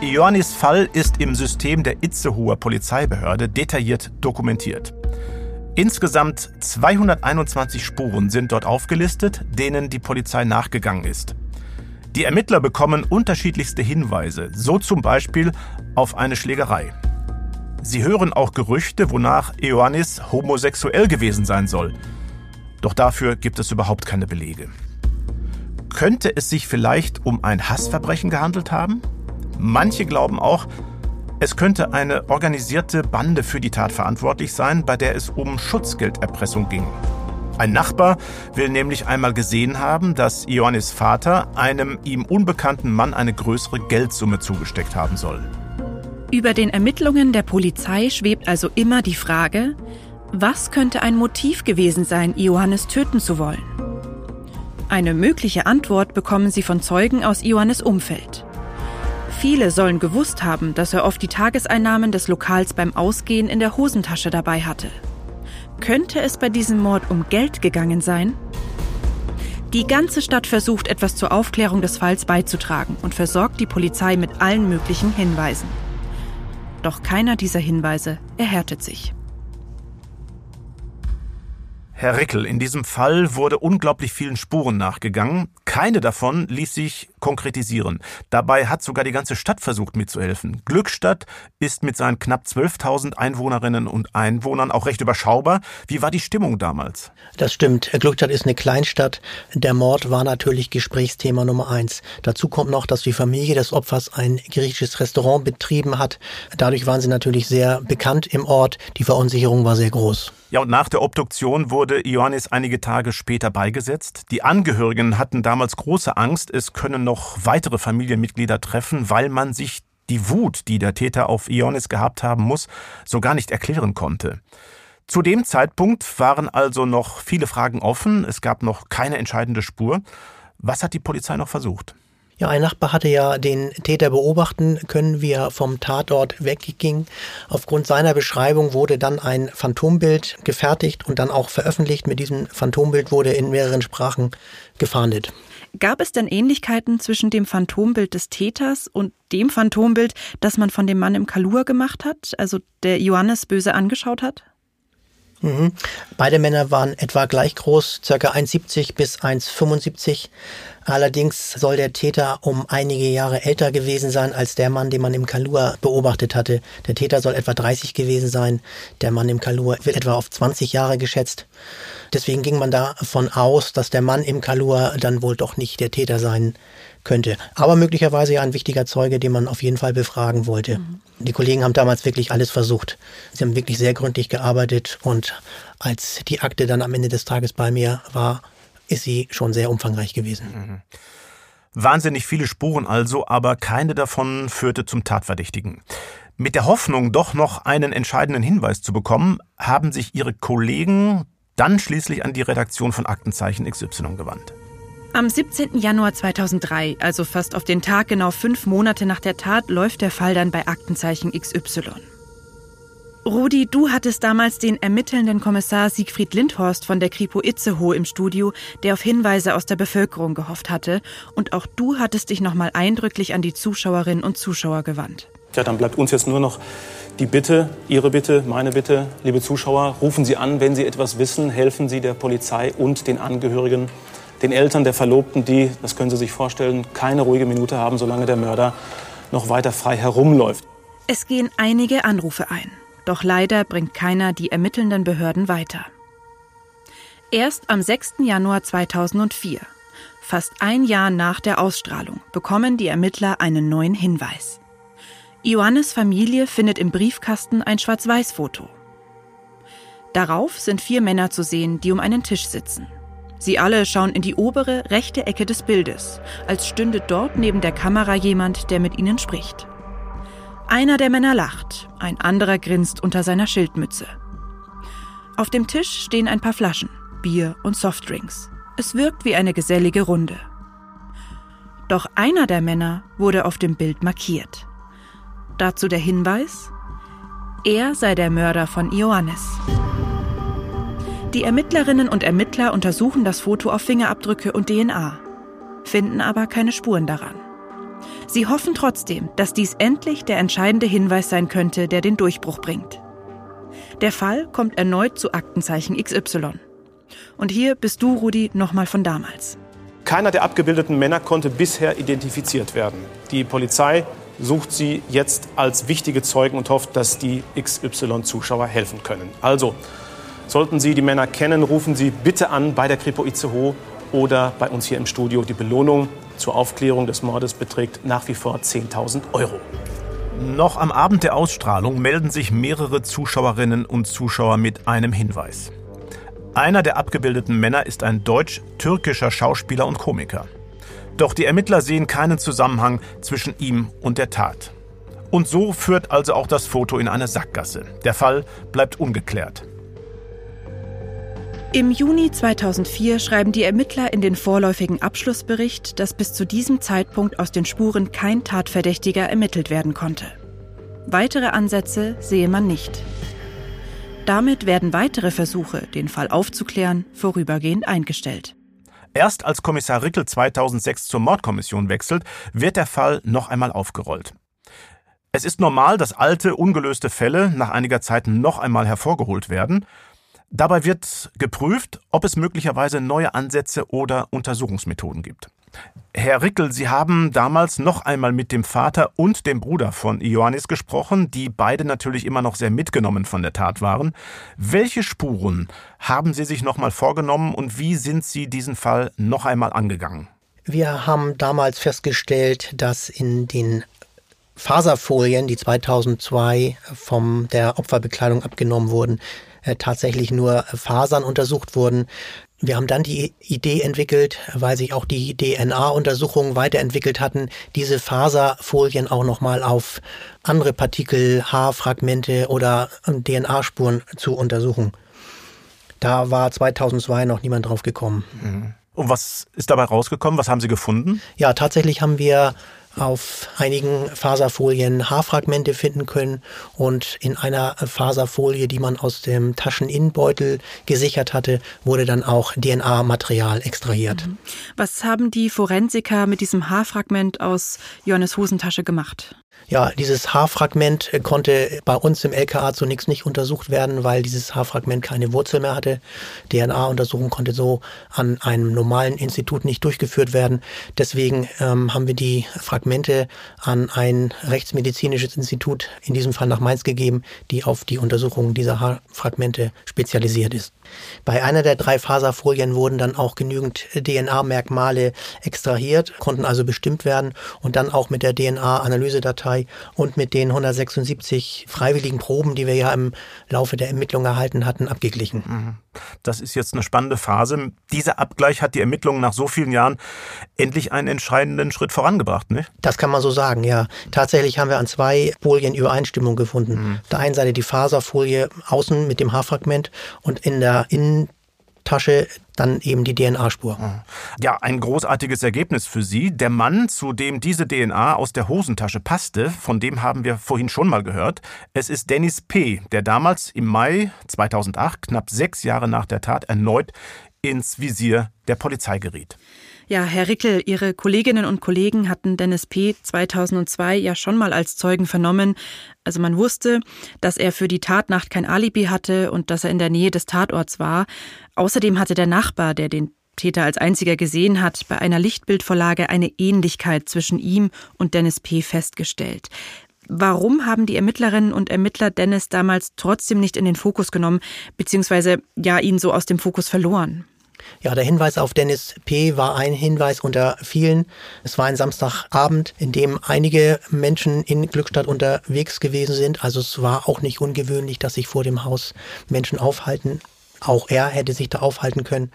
Ioannis Fall ist im System der Itzehoer Polizeibehörde detailliert dokumentiert. Insgesamt 221 Spuren sind dort aufgelistet, denen die Polizei nachgegangen ist. Die Ermittler bekommen unterschiedlichste Hinweise, so zum Beispiel auf eine Schlägerei. Sie hören auch Gerüchte, wonach Ioannis homosexuell gewesen sein soll. Doch dafür gibt es überhaupt keine Belege. Könnte es sich vielleicht um ein Hassverbrechen gehandelt haben? Manche glauben auch, es könnte eine organisierte Bande für die Tat verantwortlich sein, bei der es um Schutzgelderpressung ging. Ein Nachbar will nämlich einmal gesehen haben, dass Ioannis Vater einem ihm unbekannten Mann eine größere Geldsumme zugesteckt haben soll. Über den Ermittlungen der Polizei schwebt also immer die Frage, was könnte ein Motiv gewesen sein, Ioannis töten zu wollen? Eine mögliche Antwort bekommen sie von Zeugen aus Ioannis Umfeld. Viele sollen gewusst haben, dass er oft die Tageseinnahmen des Lokals beim Ausgehen in der Hosentasche dabei hatte. Könnte es bei diesem Mord um Geld gegangen sein? Die ganze Stadt versucht etwas zur Aufklärung des Falls beizutragen und versorgt die Polizei mit allen möglichen Hinweisen. Doch keiner dieser Hinweise erhärtet sich. Herr Rickel, in diesem Fall wurde unglaublich vielen Spuren nachgegangen. Keine davon ließ sich konkretisieren. Dabei hat sogar die ganze Stadt versucht mitzuhelfen. Glückstadt ist mit seinen knapp 12.000 Einwohnerinnen und Einwohnern auch recht überschaubar. Wie war die Stimmung damals? Das stimmt. Glückstadt ist eine Kleinstadt. Der Mord war natürlich Gesprächsthema Nummer eins. Dazu kommt noch, dass die Familie des Opfers ein griechisches Restaurant betrieben hat. Dadurch waren sie natürlich sehr bekannt im Ort. Die Verunsicherung war sehr groß. Ja, und nach der Obduktion wurde Ioannis einige Tage später beigesetzt. Die Angehörigen hatten damals große Angst, es können noch weitere Familienmitglieder treffen, weil man sich die Wut, die der Täter auf Ioannis gehabt haben muss, so gar nicht erklären konnte. Zu dem Zeitpunkt waren also noch viele Fragen offen, es gab noch keine entscheidende Spur. Was hat die Polizei noch versucht? Ja, ein Nachbar hatte ja den Täter beobachten können, wie er vom Tatort wegging. Aufgrund seiner Beschreibung wurde dann ein Phantombild gefertigt und dann auch veröffentlicht. Mit diesem Phantombild wurde in mehreren Sprachen gefahndet. Gab es denn Ähnlichkeiten zwischen dem Phantombild des Täters und dem Phantombild, das man von dem Mann im Kalur gemacht hat, also der Johannes böse angeschaut hat? Mhm. Beide Männer waren etwa gleich groß, circa 1,70 bis 1,75. Allerdings soll der Täter um einige Jahre älter gewesen sein als der Mann, den man im Kalur beobachtet hatte. Der Täter soll etwa 30 gewesen sein. Der Mann im Kalur wird etwa auf 20 Jahre geschätzt. Deswegen ging man davon aus, dass der Mann im Kalur dann wohl doch nicht der Täter sein könnte. Aber möglicherweise ja ein wichtiger Zeuge, den man auf jeden Fall befragen wollte. Mhm. Die Kollegen haben damals wirklich alles versucht. Sie haben wirklich sehr gründlich gearbeitet und als die Akte dann am Ende des Tages bei mir war, ist sie schon sehr umfangreich gewesen. Mhm. Wahnsinnig viele Spuren also, aber keine davon führte zum Tatverdächtigen. Mit der Hoffnung, doch noch einen entscheidenden Hinweis zu bekommen, haben sich ihre Kollegen dann schließlich an die Redaktion von Aktenzeichen XY gewandt. Am 17. Januar 2003, also fast auf den Tag genau fünf Monate nach der Tat, läuft der Fall dann bei Aktenzeichen XY. Rudi, du hattest damals den ermittelnden Kommissar Siegfried Lindhorst von der Kripo Itzehoe im Studio, der auf Hinweise aus der Bevölkerung gehofft hatte. Und auch du hattest dich nochmal eindrücklich an die Zuschauerinnen und Zuschauer gewandt. Ja, dann bleibt uns jetzt nur noch die Bitte, Ihre Bitte, meine Bitte, liebe Zuschauer, rufen Sie an, wenn Sie etwas wissen, helfen Sie der Polizei und den Angehörigen den Eltern der Verlobten, die, das können Sie sich vorstellen, keine ruhige Minute haben, solange der Mörder noch weiter frei herumläuft. Es gehen einige Anrufe ein. Doch leider bringt keiner die ermittelnden Behörden weiter. Erst am 6. Januar 2004, fast ein Jahr nach der Ausstrahlung, bekommen die Ermittler einen neuen Hinweis. Ioannes Familie findet im Briefkasten ein Schwarz-Weiß-Foto. Darauf sind vier Männer zu sehen, die um einen Tisch sitzen. Sie alle schauen in die obere rechte Ecke des Bildes, als stünde dort neben der Kamera jemand, der mit ihnen spricht. Einer der Männer lacht, ein anderer grinst unter seiner Schildmütze. Auf dem Tisch stehen ein paar Flaschen, Bier und Softdrinks. Es wirkt wie eine gesellige Runde. Doch einer der Männer wurde auf dem Bild markiert. Dazu der Hinweis, er sei der Mörder von Ioannis. Die Ermittlerinnen und Ermittler untersuchen das Foto auf Fingerabdrücke und DNA, finden aber keine Spuren daran. Sie hoffen trotzdem, dass dies endlich der entscheidende Hinweis sein könnte, der den Durchbruch bringt. Der Fall kommt erneut zu Aktenzeichen XY. Und hier bist du, Rudi, nochmal von damals. Keiner der abgebildeten Männer konnte bisher identifiziert werden. Die Polizei sucht sie jetzt als wichtige Zeugen und hofft, dass die XY-Zuschauer helfen können. Also, sollten Sie die Männer kennen, rufen Sie bitte an bei der Kripo Itzehoe oder bei uns hier im Studio. Die Belohnung zur Aufklärung des Mordes beträgt nach wie vor 10.000 Euro. Noch am Abend der Ausstrahlung melden sich mehrere Zuschauerinnen und Zuschauer mit einem Hinweis. Einer der abgebildeten Männer ist ein deutsch-türkischer Schauspieler und Komiker. Doch die Ermittler sehen keinen Zusammenhang zwischen ihm und der Tat. Und so führt also auch das Foto in eine Sackgasse. Der Fall bleibt ungeklärt. Im Juni 2004 schreiben die Ermittler in den vorläufigen Abschlussbericht, dass bis zu diesem Zeitpunkt aus den Spuren kein Tatverdächtiger ermittelt werden konnte. Weitere Ansätze sehe man nicht. Damit werden weitere Versuche, den Fall aufzuklären, vorübergehend eingestellt. Erst als Kommissar Rickel 2006 zur Mordkommission wechselt, wird der Fall noch einmal aufgerollt. Es ist normal, dass alte, ungelöste Fälle nach einiger Zeit noch einmal hervorgeholt werden Dabei wird geprüft, ob es möglicherweise neue Ansätze oder Untersuchungsmethoden gibt. Herr Rickel, Sie haben damals noch einmal mit dem Vater und dem Bruder von Ioannis gesprochen, die beide natürlich immer noch sehr mitgenommen von der Tat waren. Welche Spuren haben Sie sich noch mal vorgenommen und wie sind Sie diesen Fall noch einmal angegangen? Wir haben damals festgestellt, dass in den Faserfolien, die 2002 von der Opferbekleidung abgenommen wurden, äh, tatsächlich nur Fasern untersucht wurden. Wir haben dann die Idee entwickelt, weil sich auch die DNA-Untersuchungen weiterentwickelt hatten, diese Faserfolien auch nochmal auf andere Partikel, Haarfragmente oder DNA-Spuren zu untersuchen. Da war 2002 noch niemand drauf gekommen. Mhm. Und was ist dabei rausgekommen? Was haben Sie gefunden? Ja, tatsächlich haben wir auf einigen Faserfolien Haarfragmente finden können und in einer Faserfolie, die man aus dem Tascheninnenbeutel gesichert hatte, wurde dann auch DNA-Material extrahiert. Mhm. Was haben die Forensiker mit diesem Haarfragment aus Johannes Hosentasche gemacht? Ja, dieses Haarfragment konnte bei uns im LKA zunächst nicht untersucht werden, weil dieses Haarfragment keine Wurzel mehr hatte. DNA-Untersuchung konnte so an einem normalen Institut nicht durchgeführt werden. Deswegen ähm, haben wir die Fragmente an ein rechtsmedizinisches Institut, in diesem Fall nach Mainz gegeben, die auf die Untersuchung dieser Haarfragmente spezialisiert ist. Bei einer der drei Faserfolien wurden dann auch genügend DNA-Merkmale extrahiert, konnten also bestimmt werden und dann auch mit der DNA-Analysedatei und mit den 176 freiwilligen Proben, die wir ja im Laufe der Ermittlungen erhalten hatten, abgeglichen. Mhm. Das ist jetzt eine spannende Phase. Dieser Abgleich hat die Ermittlungen nach so vielen Jahren endlich einen entscheidenden Schritt vorangebracht, nicht? Das kann man so sagen, ja. Tatsächlich haben wir an zwei Folien Übereinstimmung gefunden. Mhm. Auf der einen Seite die Faserfolie außen mit dem Haarfragment und in der der Innentasche dann eben die DNA-Spur. Ja, ein großartiges Ergebnis für Sie. Der Mann, zu dem diese DNA aus der Hosentasche passte, von dem haben wir vorhin schon mal gehört. Es ist Dennis P., der damals im Mai 2008, knapp sechs Jahre nach der Tat, erneut ins Visier der Polizei geriet. Ja, Herr Rickel, Ihre Kolleginnen und Kollegen hatten Dennis P. 2002 ja schon mal als Zeugen vernommen. Also man wusste, dass er für die Tatnacht kein Alibi hatte und dass er in der Nähe des Tatorts war. Außerdem hatte der Nachbar, der den Täter als einziger gesehen hat, bei einer Lichtbildvorlage eine Ähnlichkeit zwischen ihm und Dennis P. festgestellt. Warum haben die Ermittlerinnen und Ermittler Dennis damals trotzdem nicht in den Fokus genommen, beziehungsweise ja ihn so aus dem Fokus verloren? Ja, der Hinweis auf Dennis P. war ein Hinweis unter vielen. Es war ein Samstagabend, in dem einige Menschen in Glückstadt unterwegs gewesen sind. Also es war auch nicht ungewöhnlich, dass sich vor dem Haus Menschen aufhalten. Auch er hätte sich da aufhalten können.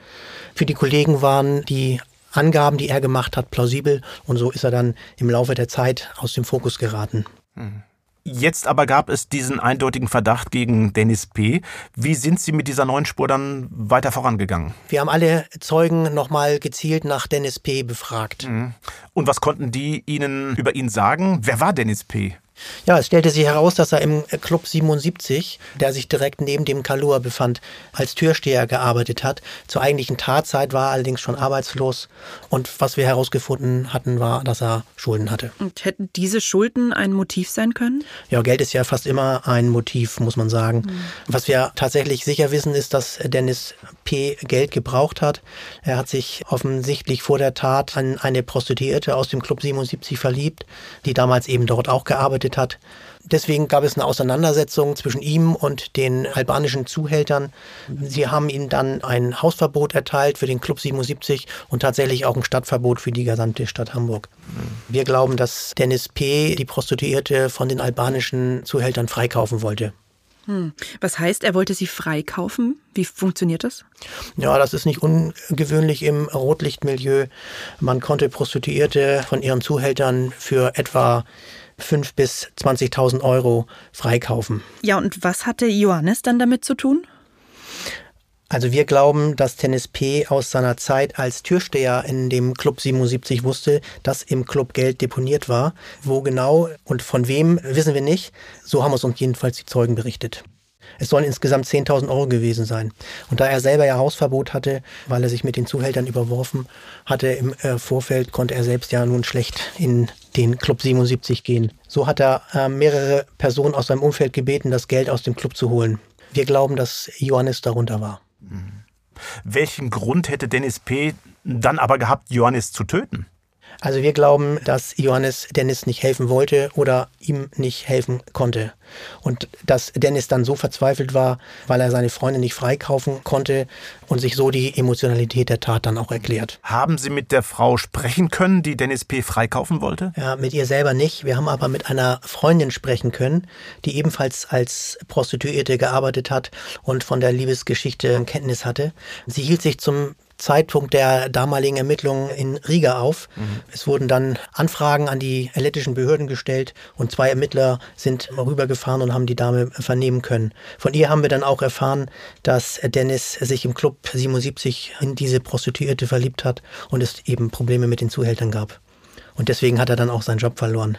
Für die Kollegen waren die Angaben, die er gemacht hat, plausibel und so ist er dann im Laufe der Zeit aus dem Fokus geraten. Mhm. Jetzt aber gab es diesen eindeutigen Verdacht gegen Dennis P. Wie sind Sie mit dieser neuen Spur dann weiter vorangegangen? Wir haben alle Zeugen nochmal gezielt nach Dennis P. befragt. Mhm. Und was konnten die Ihnen über ihn sagen? Wer war Dennis P.? Ja, es stellte sich heraus, dass er im Club 77, der sich direkt neben dem Kalua befand, als Türsteher gearbeitet hat. Zur eigentlichen Tatzeit war er allerdings schon arbeitslos. Und was wir herausgefunden hatten, war, dass er Schulden hatte. Und hätten diese Schulden ein Motiv sein können? Ja, Geld ist ja fast immer ein Motiv, muss man sagen. Mhm. Was wir tatsächlich sicher wissen, ist, dass Dennis P. Geld gebraucht hat. Er hat sich offensichtlich vor der Tat an eine Prostituierte aus dem Club 77 verliebt, die damals eben dort auch gearbeitet hat. Deswegen gab es eine Auseinandersetzung zwischen ihm und den albanischen Zuhältern. Sie haben ihm dann ein Hausverbot erteilt für den Club 77 und tatsächlich auch ein Stadtverbot für die gesamte Stadt Hamburg. Wir glauben, dass Dennis P. die Prostituierte von den albanischen Zuhältern freikaufen wollte. Hm. Was heißt, er wollte sie freikaufen? Wie funktioniert das? Ja, das ist nicht ungewöhnlich im Rotlichtmilieu. Man konnte Prostituierte von ihren Zuhältern für etwa 5.000 bis 20.000 Euro freikaufen. Ja, und was hatte Johannes dann damit zu tun? Also wir glauben, dass Tennis P. aus seiner Zeit als Türsteher in dem Club 77 wusste, dass im Club Geld deponiert war. Wo genau und von wem, wissen wir nicht. So haben es uns jedenfalls die Zeugen berichtet. Es sollen insgesamt 10.000 Euro gewesen sein. Und da er selber ja Hausverbot hatte, weil er sich mit den Zuhältern überworfen hatte im äh, Vorfeld, konnte er selbst ja nun schlecht in den Club 77 gehen. So hat er äh, mehrere Personen aus seinem Umfeld gebeten, das Geld aus dem Club zu holen. Wir glauben, dass Johannes darunter war. Welchen Grund hätte Dennis P. dann aber gehabt, Johannes zu töten? Also wir glauben, dass Johannes Dennis nicht helfen wollte oder ihm nicht helfen konnte. Und dass Dennis dann so verzweifelt war, weil er seine Freundin nicht freikaufen konnte und sich so die Emotionalität der Tat dann auch erklärt. Haben Sie mit der Frau sprechen können, die Dennis P. freikaufen wollte? Ja, mit ihr selber nicht. Wir haben aber mit einer Freundin sprechen können, die ebenfalls als Prostituierte gearbeitet hat und von der Liebesgeschichte Kenntnis hatte. Sie hielt sich zum Zeitpunkt der damaligen Ermittlungen in Riga auf. Mhm. Es wurden dann Anfragen an die lettischen Behörden gestellt und zwei Ermittler sind rübergefahren und haben die Dame vernehmen können. Von ihr haben wir dann auch erfahren, dass Dennis sich im Club 77 in diese Prostituierte verliebt hat und es eben Probleme mit den Zuhältern gab. Und deswegen hat er dann auch seinen Job verloren.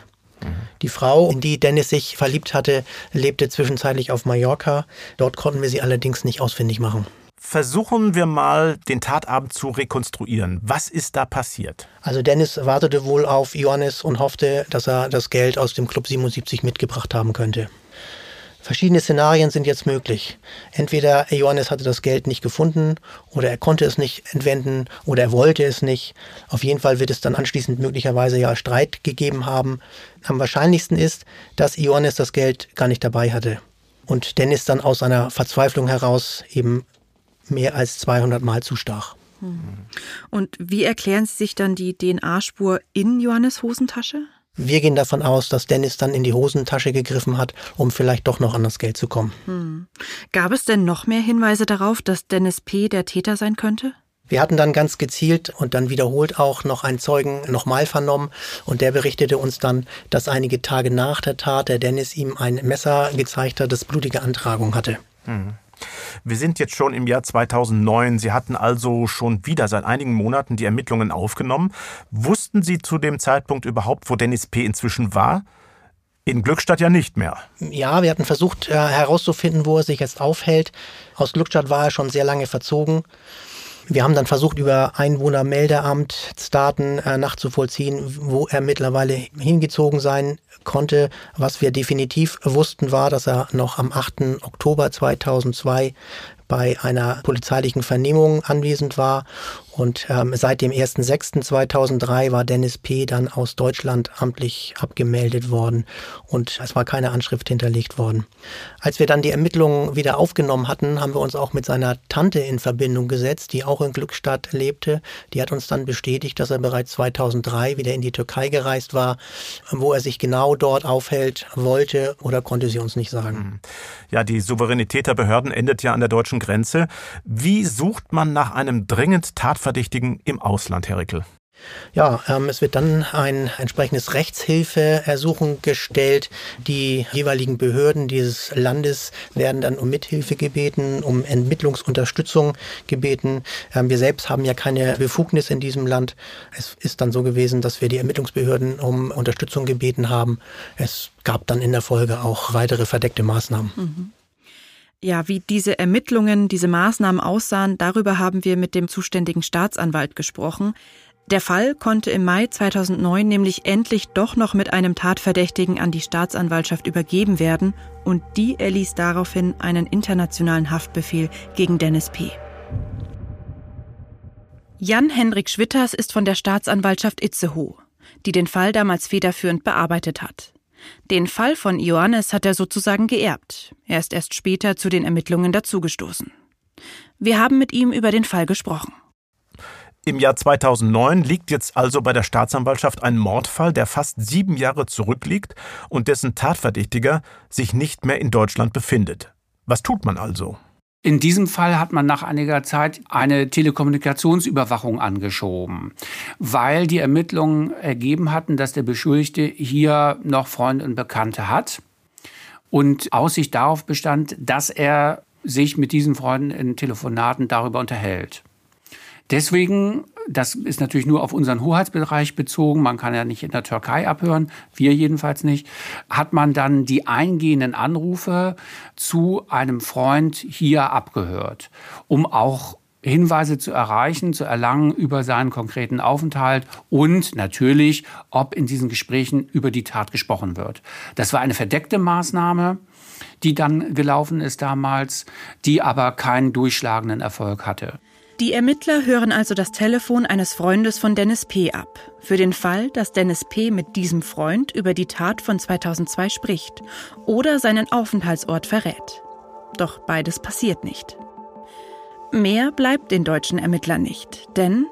Die Frau, in die Dennis sich verliebt hatte, lebte zwischenzeitlich auf Mallorca. Dort konnten wir sie allerdings nicht ausfindig machen. Versuchen wir mal, den Tatabend zu rekonstruieren. Was ist da passiert? Also Dennis wartete wohl auf Johannes und hoffte, dass er das Geld aus dem Club 77 mitgebracht haben könnte. Verschiedene Szenarien sind jetzt möglich. Entweder Johannes hatte das Geld nicht gefunden oder er konnte es nicht entwenden oder er wollte es nicht. Auf jeden Fall wird es dann anschließend möglicherweise ja Streit gegeben haben. Am wahrscheinlichsten ist, dass Johannes das Geld gar nicht dabei hatte und Dennis dann aus seiner Verzweiflung heraus eben mehr als 200 Mal zu stach. Und wie erklären Sie sich dann die DNA-Spur in Johannes Hosentasche? Wir gehen davon aus, dass Dennis dann in die Hosentasche gegriffen hat, um vielleicht doch noch an das Geld zu kommen. Hm. Gab es denn noch mehr Hinweise darauf, dass Dennis P. der Täter sein könnte? Wir hatten dann ganz gezielt und dann wiederholt auch noch einen Zeugen nochmal vernommen und der berichtete uns dann, dass einige Tage nach der Tat der Dennis ihm ein Messer gezeigt hat, das blutige Antragung hatte. Hm. Wir sind jetzt schon im Jahr 2009. Sie hatten also schon wieder seit einigen Monaten die Ermittlungen aufgenommen. Wussten Sie zu dem Zeitpunkt überhaupt, wo Dennis P. inzwischen war? In Glückstadt ja nicht mehr. Ja, wir hatten versucht äh, herauszufinden, wo er sich jetzt aufhält. Aus Glückstadt war er schon sehr lange verzogen. Wir haben dann versucht, über Einwohnermeldeamtsdaten äh, nachzuvollziehen, wo er mittlerweile hingezogen sein konnte. Was wir definitiv wussten, war, dass er noch am 8. Oktober 2002 bei einer polizeilichen Vernehmung anwesend war. Und ähm, seit dem 1.6.2003 war Dennis P. dann aus Deutschland amtlich abgemeldet worden und es war keine Anschrift hinterlegt worden. Als wir dann die Ermittlungen wieder aufgenommen hatten, haben wir uns auch mit seiner Tante in Verbindung gesetzt, die auch in Glückstadt lebte. Die hat uns dann bestätigt, dass er bereits 2003 wieder in die Türkei gereist war. Wo er sich genau dort aufhält, wollte oder konnte sie uns nicht sagen. Mhm. Ja, die Souveränität der Behörden endet ja an der deutschen Grenze. Wie sucht man nach einem dringend Tatverdächtigen im Ausland, Herr Rickel? Ja, ähm, es wird dann ein entsprechendes Rechtshilfeersuchen gestellt. Die jeweiligen Behörden dieses Landes werden dann um Mithilfe gebeten, um Entmittlungsunterstützung gebeten. Ähm, wir selbst haben ja keine Befugnis in diesem Land. Es ist dann so gewesen, dass wir die Ermittlungsbehörden um Unterstützung gebeten haben. Es gab dann in der Folge auch weitere verdeckte Maßnahmen. Mhm. Ja, wie diese Ermittlungen, diese Maßnahmen aussahen, darüber haben wir mit dem zuständigen Staatsanwalt gesprochen. Der Fall konnte im Mai 2009 nämlich endlich doch noch mit einem Tatverdächtigen an die Staatsanwaltschaft übergeben werden und die erließ daraufhin einen internationalen Haftbefehl gegen Dennis P. Jan-Henrik Schwitters ist von der Staatsanwaltschaft Itzehoe, die den Fall damals federführend bearbeitet hat. Den Fall von Ioannis hat er sozusagen geerbt. Er ist erst später zu den Ermittlungen dazugestoßen. Wir haben mit ihm über den Fall gesprochen. Im Jahr 2009 liegt jetzt also bei der Staatsanwaltschaft ein Mordfall, der fast sieben Jahre zurückliegt und dessen Tatverdächtiger sich nicht mehr in Deutschland befindet. Was tut man also? In diesem Fall hat man nach einiger Zeit eine Telekommunikationsüberwachung angeschoben, weil die Ermittlungen ergeben hatten, dass der Beschuldigte hier noch Freunde und Bekannte hat und Aussicht darauf bestand, dass er sich mit diesen Freunden in Telefonaten darüber unterhält. Deswegen, das ist natürlich nur auf unseren Hoheitsbereich bezogen, man kann ja nicht in der Türkei abhören, wir jedenfalls nicht, hat man dann die eingehenden Anrufe zu einem Freund hier abgehört, um auch Hinweise zu erreichen, zu erlangen über seinen konkreten Aufenthalt und natürlich, ob in diesen Gesprächen über die Tat gesprochen wird. Das war eine verdeckte Maßnahme, die dann gelaufen ist damals, die aber keinen durchschlagenden Erfolg hatte. Die Ermittler hören also das Telefon eines Freundes von Dennis P. ab, für den Fall, dass Dennis P. mit diesem Freund über die Tat von 2002 spricht oder seinen Aufenthaltsort verrät. Doch beides passiert nicht. Mehr bleibt den deutschen Ermittlern nicht, denn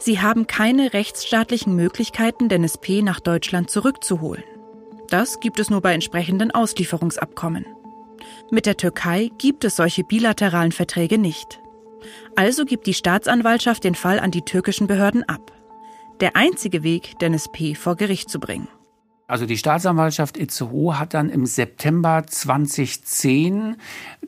sie haben keine rechtsstaatlichen Möglichkeiten, Dennis P. nach Deutschland zurückzuholen. Das gibt es nur bei entsprechenden Auslieferungsabkommen. Mit der Türkei gibt es solche bilateralen Verträge nicht. Also gibt die Staatsanwaltschaft den Fall an die türkischen Behörden ab. Der einzige Weg, Dennis P. vor Gericht zu bringen. Also die Staatsanwaltschaft Itzehoe hat dann im September 2010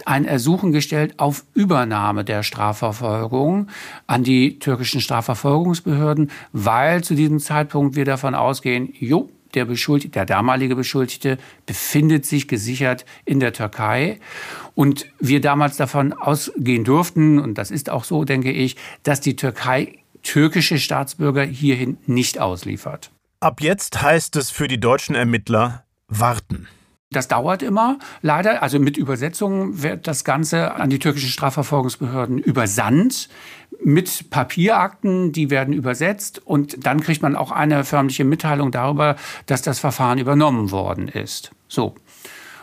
ein Ersuchen gestellt auf Übernahme der Strafverfolgung an die türkischen Strafverfolgungsbehörden, weil zu diesem Zeitpunkt wir davon ausgehen, jo, der Beschuldigte, der damalige Beschuldigte befindet sich gesichert in der Türkei. Und wir damals davon ausgehen durften, und das ist auch so, denke ich, dass die Türkei türkische Staatsbürger hierhin nicht ausliefert. Ab jetzt heißt es für die deutschen Ermittler warten. Das dauert immer, leider. Also mit Übersetzungen wird das Ganze an die türkischen Strafverfolgungsbehörden übersandt. Mit Papierakten, die werden übersetzt und dann kriegt man auch eine förmliche Mitteilung darüber, dass das Verfahren übernommen worden ist. So.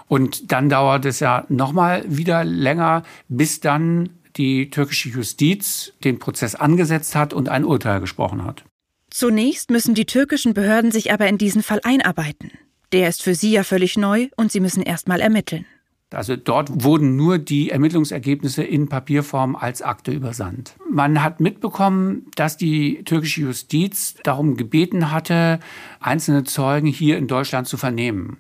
Und dann dauert es ja nochmal wieder länger, bis dann die türkische Justiz den Prozess angesetzt hat und ein Urteil gesprochen hat. Zunächst müssen die türkischen Behörden sich aber in diesen Fall einarbeiten. Der ist für sie ja völlig neu und sie müssen erst mal ermitteln. Also dort wurden nur die Ermittlungsergebnisse in Papierform als Akte übersandt. Man hat mitbekommen, dass die türkische Justiz darum gebeten hatte, einzelne Zeugen hier in Deutschland zu vernehmen.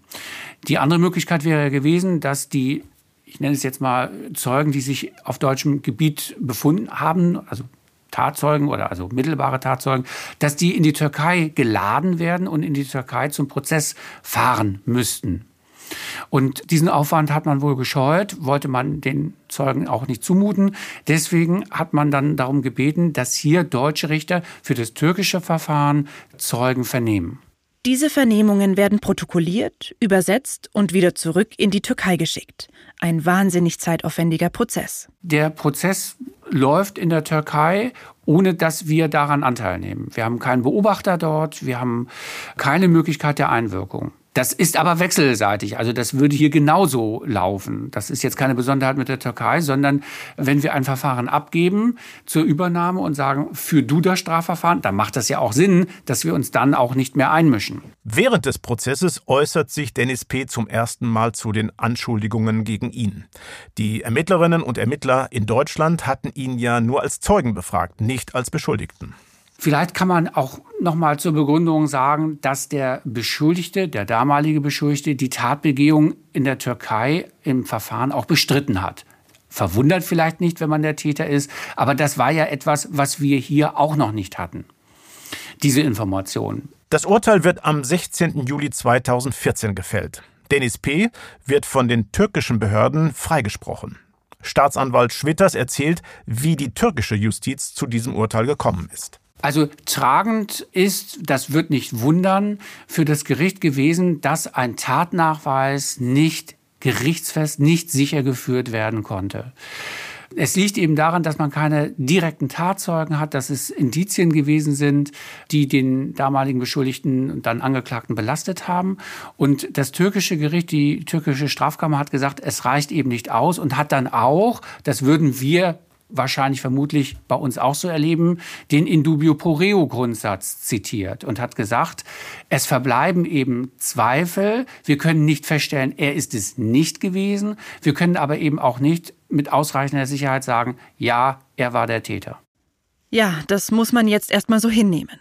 Die andere Möglichkeit wäre gewesen, dass die, ich nenne es jetzt mal Zeugen, die sich auf deutschem Gebiet befunden haben, also Tatzeugen oder also mittelbare Tatzeugen, dass die in die Türkei geladen werden und in die Türkei zum Prozess fahren müssten. Und diesen Aufwand hat man wohl gescheut, wollte man den Zeugen auch nicht zumuten. Deswegen hat man dann darum gebeten, dass hier deutsche Richter für das türkische Verfahren Zeugen vernehmen. Diese Vernehmungen werden protokolliert, übersetzt und wieder zurück in die Türkei geschickt. Ein wahnsinnig zeitaufwendiger Prozess. Der Prozess läuft in der Türkei, ohne dass wir daran Anteil nehmen. Wir haben keinen Beobachter dort, wir haben keine Möglichkeit der Einwirkung. Das ist aber wechselseitig. Also das würde hier genauso laufen. Das ist jetzt keine Besonderheit mit der Türkei, sondern wenn wir ein Verfahren abgeben zur Übernahme und sagen, für du das Strafverfahren, dann macht das ja auch Sinn, dass wir uns dann auch nicht mehr einmischen. Während des Prozesses äußert sich Dennis P. zum ersten Mal zu den Anschuldigungen gegen ihn. Die Ermittlerinnen und Ermittler in Deutschland hatten ihn ja nur als Zeugen befragt, nicht als Beschuldigten. Vielleicht kann man auch noch mal zur Begründung sagen, dass der Beschuldigte, der damalige Beschuldigte, die Tatbegehung in der Türkei im Verfahren auch bestritten hat. Verwundert vielleicht nicht, wenn man der Täter ist, aber das war ja etwas, was wir hier auch noch nicht hatten. Diese Information. Das Urteil wird am 16. Juli 2014 gefällt. Denis P. wird von den türkischen Behörden freigesprochen. Staatsanwalt Schwitters erzählt, wie die türkische Justiz zu diesem Urteil gekommen ist. Also tragend ist, das wird nicht wundern, für das Gericht gewesen, dass ein Tatnachweis nicht gerichtsfest, nicht sicher geführt werden konnte. Es liegt eben daran, dass man keine direkten Tatzeugen hat, dass es Indizien gewesen sind, die den damaligen Beschuldigten und dann Angeklagten belastet haben. Und das türkische Gericht, die türkische Strafkammer hat gesagt, es reicht eben nicht aus und hat dann auch, das würden wir wahrscheinlich vermutlich bei uns auch so erleben, den Indubio pro reo Grundsatz zitiert und hat gesagt, es verbleiben eben Zweifel. Wir können nicht feststellen, er ist es nicht gewesen. Wir können aber eben auch nicht mit ausreichender Sicherheit sagen, ja, er war der Täter. Ja, das muss man jetzt erstmal so hinnehmen.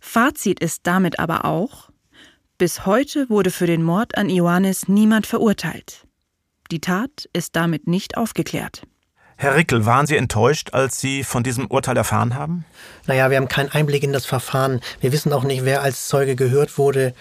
Fazit ist damit aber auch, bis heute wurde für den Mord an Ioannis niemand verurteilt. Die Tat ist damit nicht aufgeklärt. Herr Rickel, waren Sie enttäuscht, als Sie von diesem Urteil erfahren haben? Naja, wir haben keinen Einblick in das Verfahren. Wir wissen auch nicht, wer als Zeuge gehört wurde.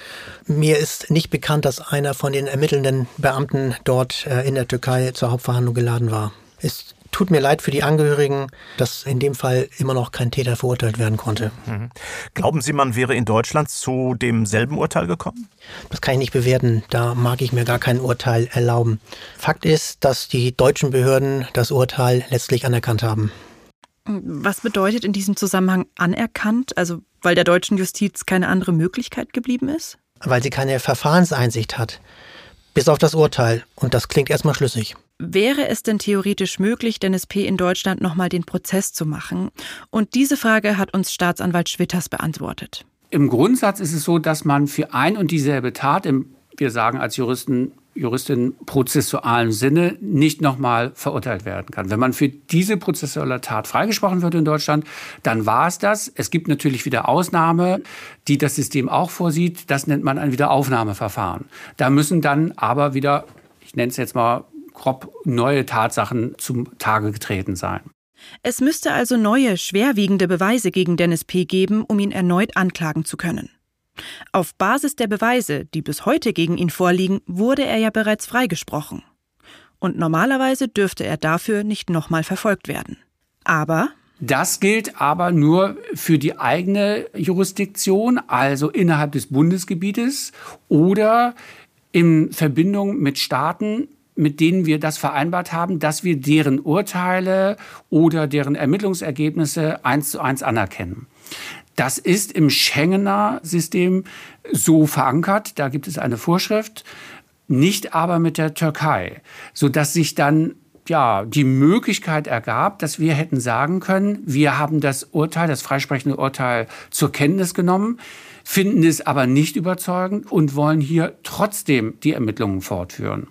Mir ist nicht bekannt, dass einer von den ermittelnden Beamten dort äh, in der Türkei zur Hauptverhandlung geladen war. Ist tut mir leid für die Angehörigen, dass in dem Fall immer noch kein Täter verurteilt werden konnte. Mhm. Glauben Sie, man wäre in Deutschland zu demselben Urteil gekommen? Das kann ich nicht bewerten. Da mag ich mir gar kein Urteil erlauben. Fakt ist, dass die deutschen Behörden das Urteil letztlich anerkannt haben. Was bedeutet in diesem Zusammenhang anerkannt? Also, weil der deutschen Justiz keine andere Möglichkeit geblieben ist? Weil sie keine Verfahrenseinsicht hat. Bis auf das Urteil. Und das klingt erstmal schlüssig. Wäre es denn theoretisch möglich, Dennis P. in Deutschland nochmal den Prozess zu machen? Und diese Frage hat uns Staatsanwalt Schwitters beantwortet. Im Grundsatz ist es so, dass man für ein und dieselbe Tat, im, wir sagen als Juristen, Juristin prozessualen Sinne nicht nochmal verurteilt werden kann. Wenn man für diese prozessuelle Tat freigesprochen wird in Deutschland, dann war es das. Es gibt natürlich wieder Ausnahme, die das System auch vorsieht. Das nennt man ein Wiederaufnahmeverfahren. Da müssen dann aber wieder, ich nenne es jetzt mal grob neue Tatsachen zum Tage getreten sein. Es müsste also neue, schwerwiegende Beweise gegen Dennis P. geben, um ihn erneut anklagen zu können. Auf Basis der Beweise, die bis heute gegen ihn vorliegen, wurde er ja bereits freigesprochen. Und normalerweise dürfte er dafür nicht nochmal verfolgt werden. Aber das gilt aber nur für die eigene Jurisdiktion, also innerhalb des Bundesgebietes oder in Verbindung mit Staaten, mit denen wir das vereinbart haben, dass wir deren Urteile oder deren Ermittlungsergebnisse eins zu eins anerkennen. Das ist im Schengener System so verankert. Da gibt es eine Vorschrift, nicht aber mit der Türkei, so dass sich dann ja, die Möglichkeit ergab, dass wir hätten sagen können, wir haben das Urteil, das freisprechende Urteil zur Kenntnis genommen, finden es aber nicht überzeugend und wollen hier trotzdem die Ermittlungen fortführen.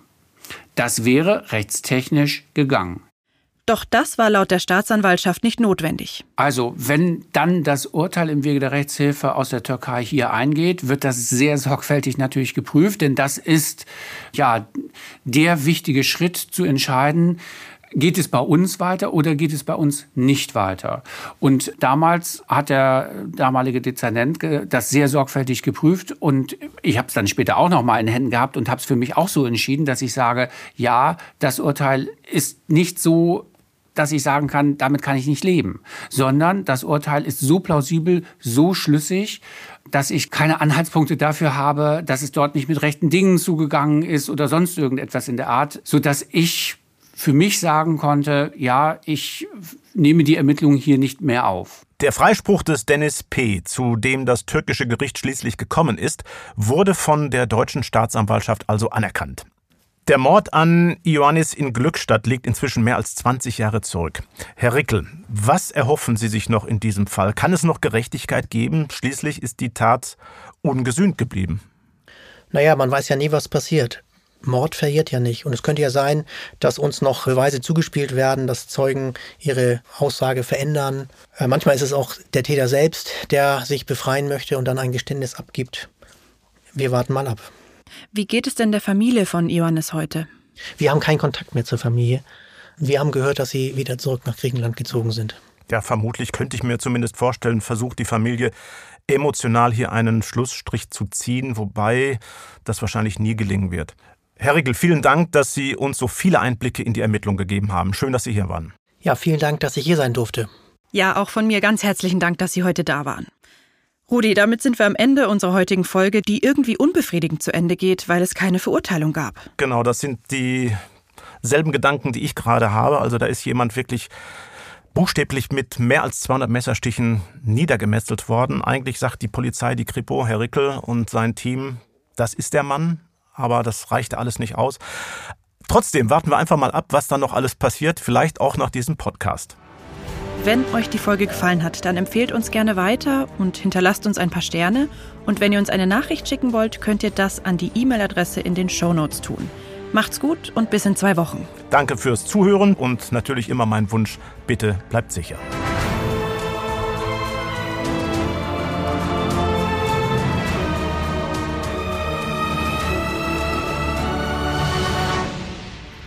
Das wäre rechtstechnisch gegangen. Doch das war laut der Staatsanwaltschaft nicht notwendig. Also, wenn dann das Urteil im Wege der Rechtshilfe aus der Türkei hier eingeht, wird das sehr sorgfältig natürlich geprüft, denn das ist ja der wichtige Schritt zu entscheiden, geht es bei uns weiter oder geht es bei uns nicht weiter? Und damals hat der damalige Dezernent das sehr sorgfältig geprüft und ich habe es dann später auch noch mal in Händen gehabt und habe es für mich auch so entschieden, dass ich sage, ja, das Urteil ist nicht so dass ich sagen kann, damit kann ich nicht leben, sondern das Urteil ist so plausibel, so schlüssig, dass ich keine Anhaltspunkte dafür habe, dass es dort nicht mit rechten Dingen zugegangen ist oder sonst irgendetwas in der Art, so dass ich für mich sagen konnte, ja, ich nehme die Ermittlungen hier nicht mehr auf. Der Freispruch des Dennis P., zu dem das türkische Gericht schließlich gekommen ist, wurde von der deutschen Staatsanwaltschaft also anerkannt. Der Mord an Ioannis in Glückstadt liegt inzwischen mehr als 20 Jahre zurück. Herr Rickel, was erhoffen Sie sich noch in diesem Fall? Kann es noch Gerechtigkeit geben? Schließlich ist die Tat ungesühnt geblieben. Naja, man weiß ja nie, was passiert. Mord verjährt ja nicht. Und es könnte ja sein, dass uns noch Beweise zugespielt werden, dass Zeugen ihre Aussage verändern. Äh, manchmal ist es auch der Täter selbst, der sich befreien möchte und dann ein Geständnis abgibt. Wir warten mal ab. Wie geht es denn der Familie von Ioannis heute? Wir haben keinen Kontakt mehr zur Familie. Wir haben gehört, dass sie wieder zurück nach Griechenland gezogen sind. Ja, vermutlich könnte ich mir zumindest vorstellen, versucht die Familie emotional hier einen Schlussstrich zu ziehen, wobei das wahrscheinlich nie gelingen wird. Herr Riegel, vielen Dank, dass Sie uns so viele Einblicke in die Ermittlung gegeben haben. Schön, dass Sie hier waren. Ja, vielen Dank, dass ich hier sein durfte. Ja, auch von mir ganz herzlichen Dank, dass Sie heute da waren. Rudi, damit sind wir am Ende unserer heutigen Folge, die irgendwie unbefriedigend zu Ende geht, weil es keine Verurteilung gab. Genau, das sind dieselben Gedanken, die ich gerade habe. Also da ist jemand wirklich buchstäblich mit mehr als 200 Messerstichen niedergemetzelt worden. Eigentlich sagt die Polizei, die Kripo, Herr Rickel und sein Team, das ist der Mann, aber das reichte alles nicht aus. Trotzdem warten wir einfach mal ab, was da noch alles passiert, vielleicht auch nach diesem Podcast. Wenn euch die Folge gefallen hat, dann empfehlt uns gerne weiter und hinterlasst uns ein paar Sterne. Und wenn ihr uns eine Nachricht schicken wollt, könnt ihr das an die E-Mail-Adresse in den Show Notes tun. Macht's gut und bis in zwei Wochen. Danke fürs Zuhören und natürlich immer mein Wunsch, bitte bleibt sicher.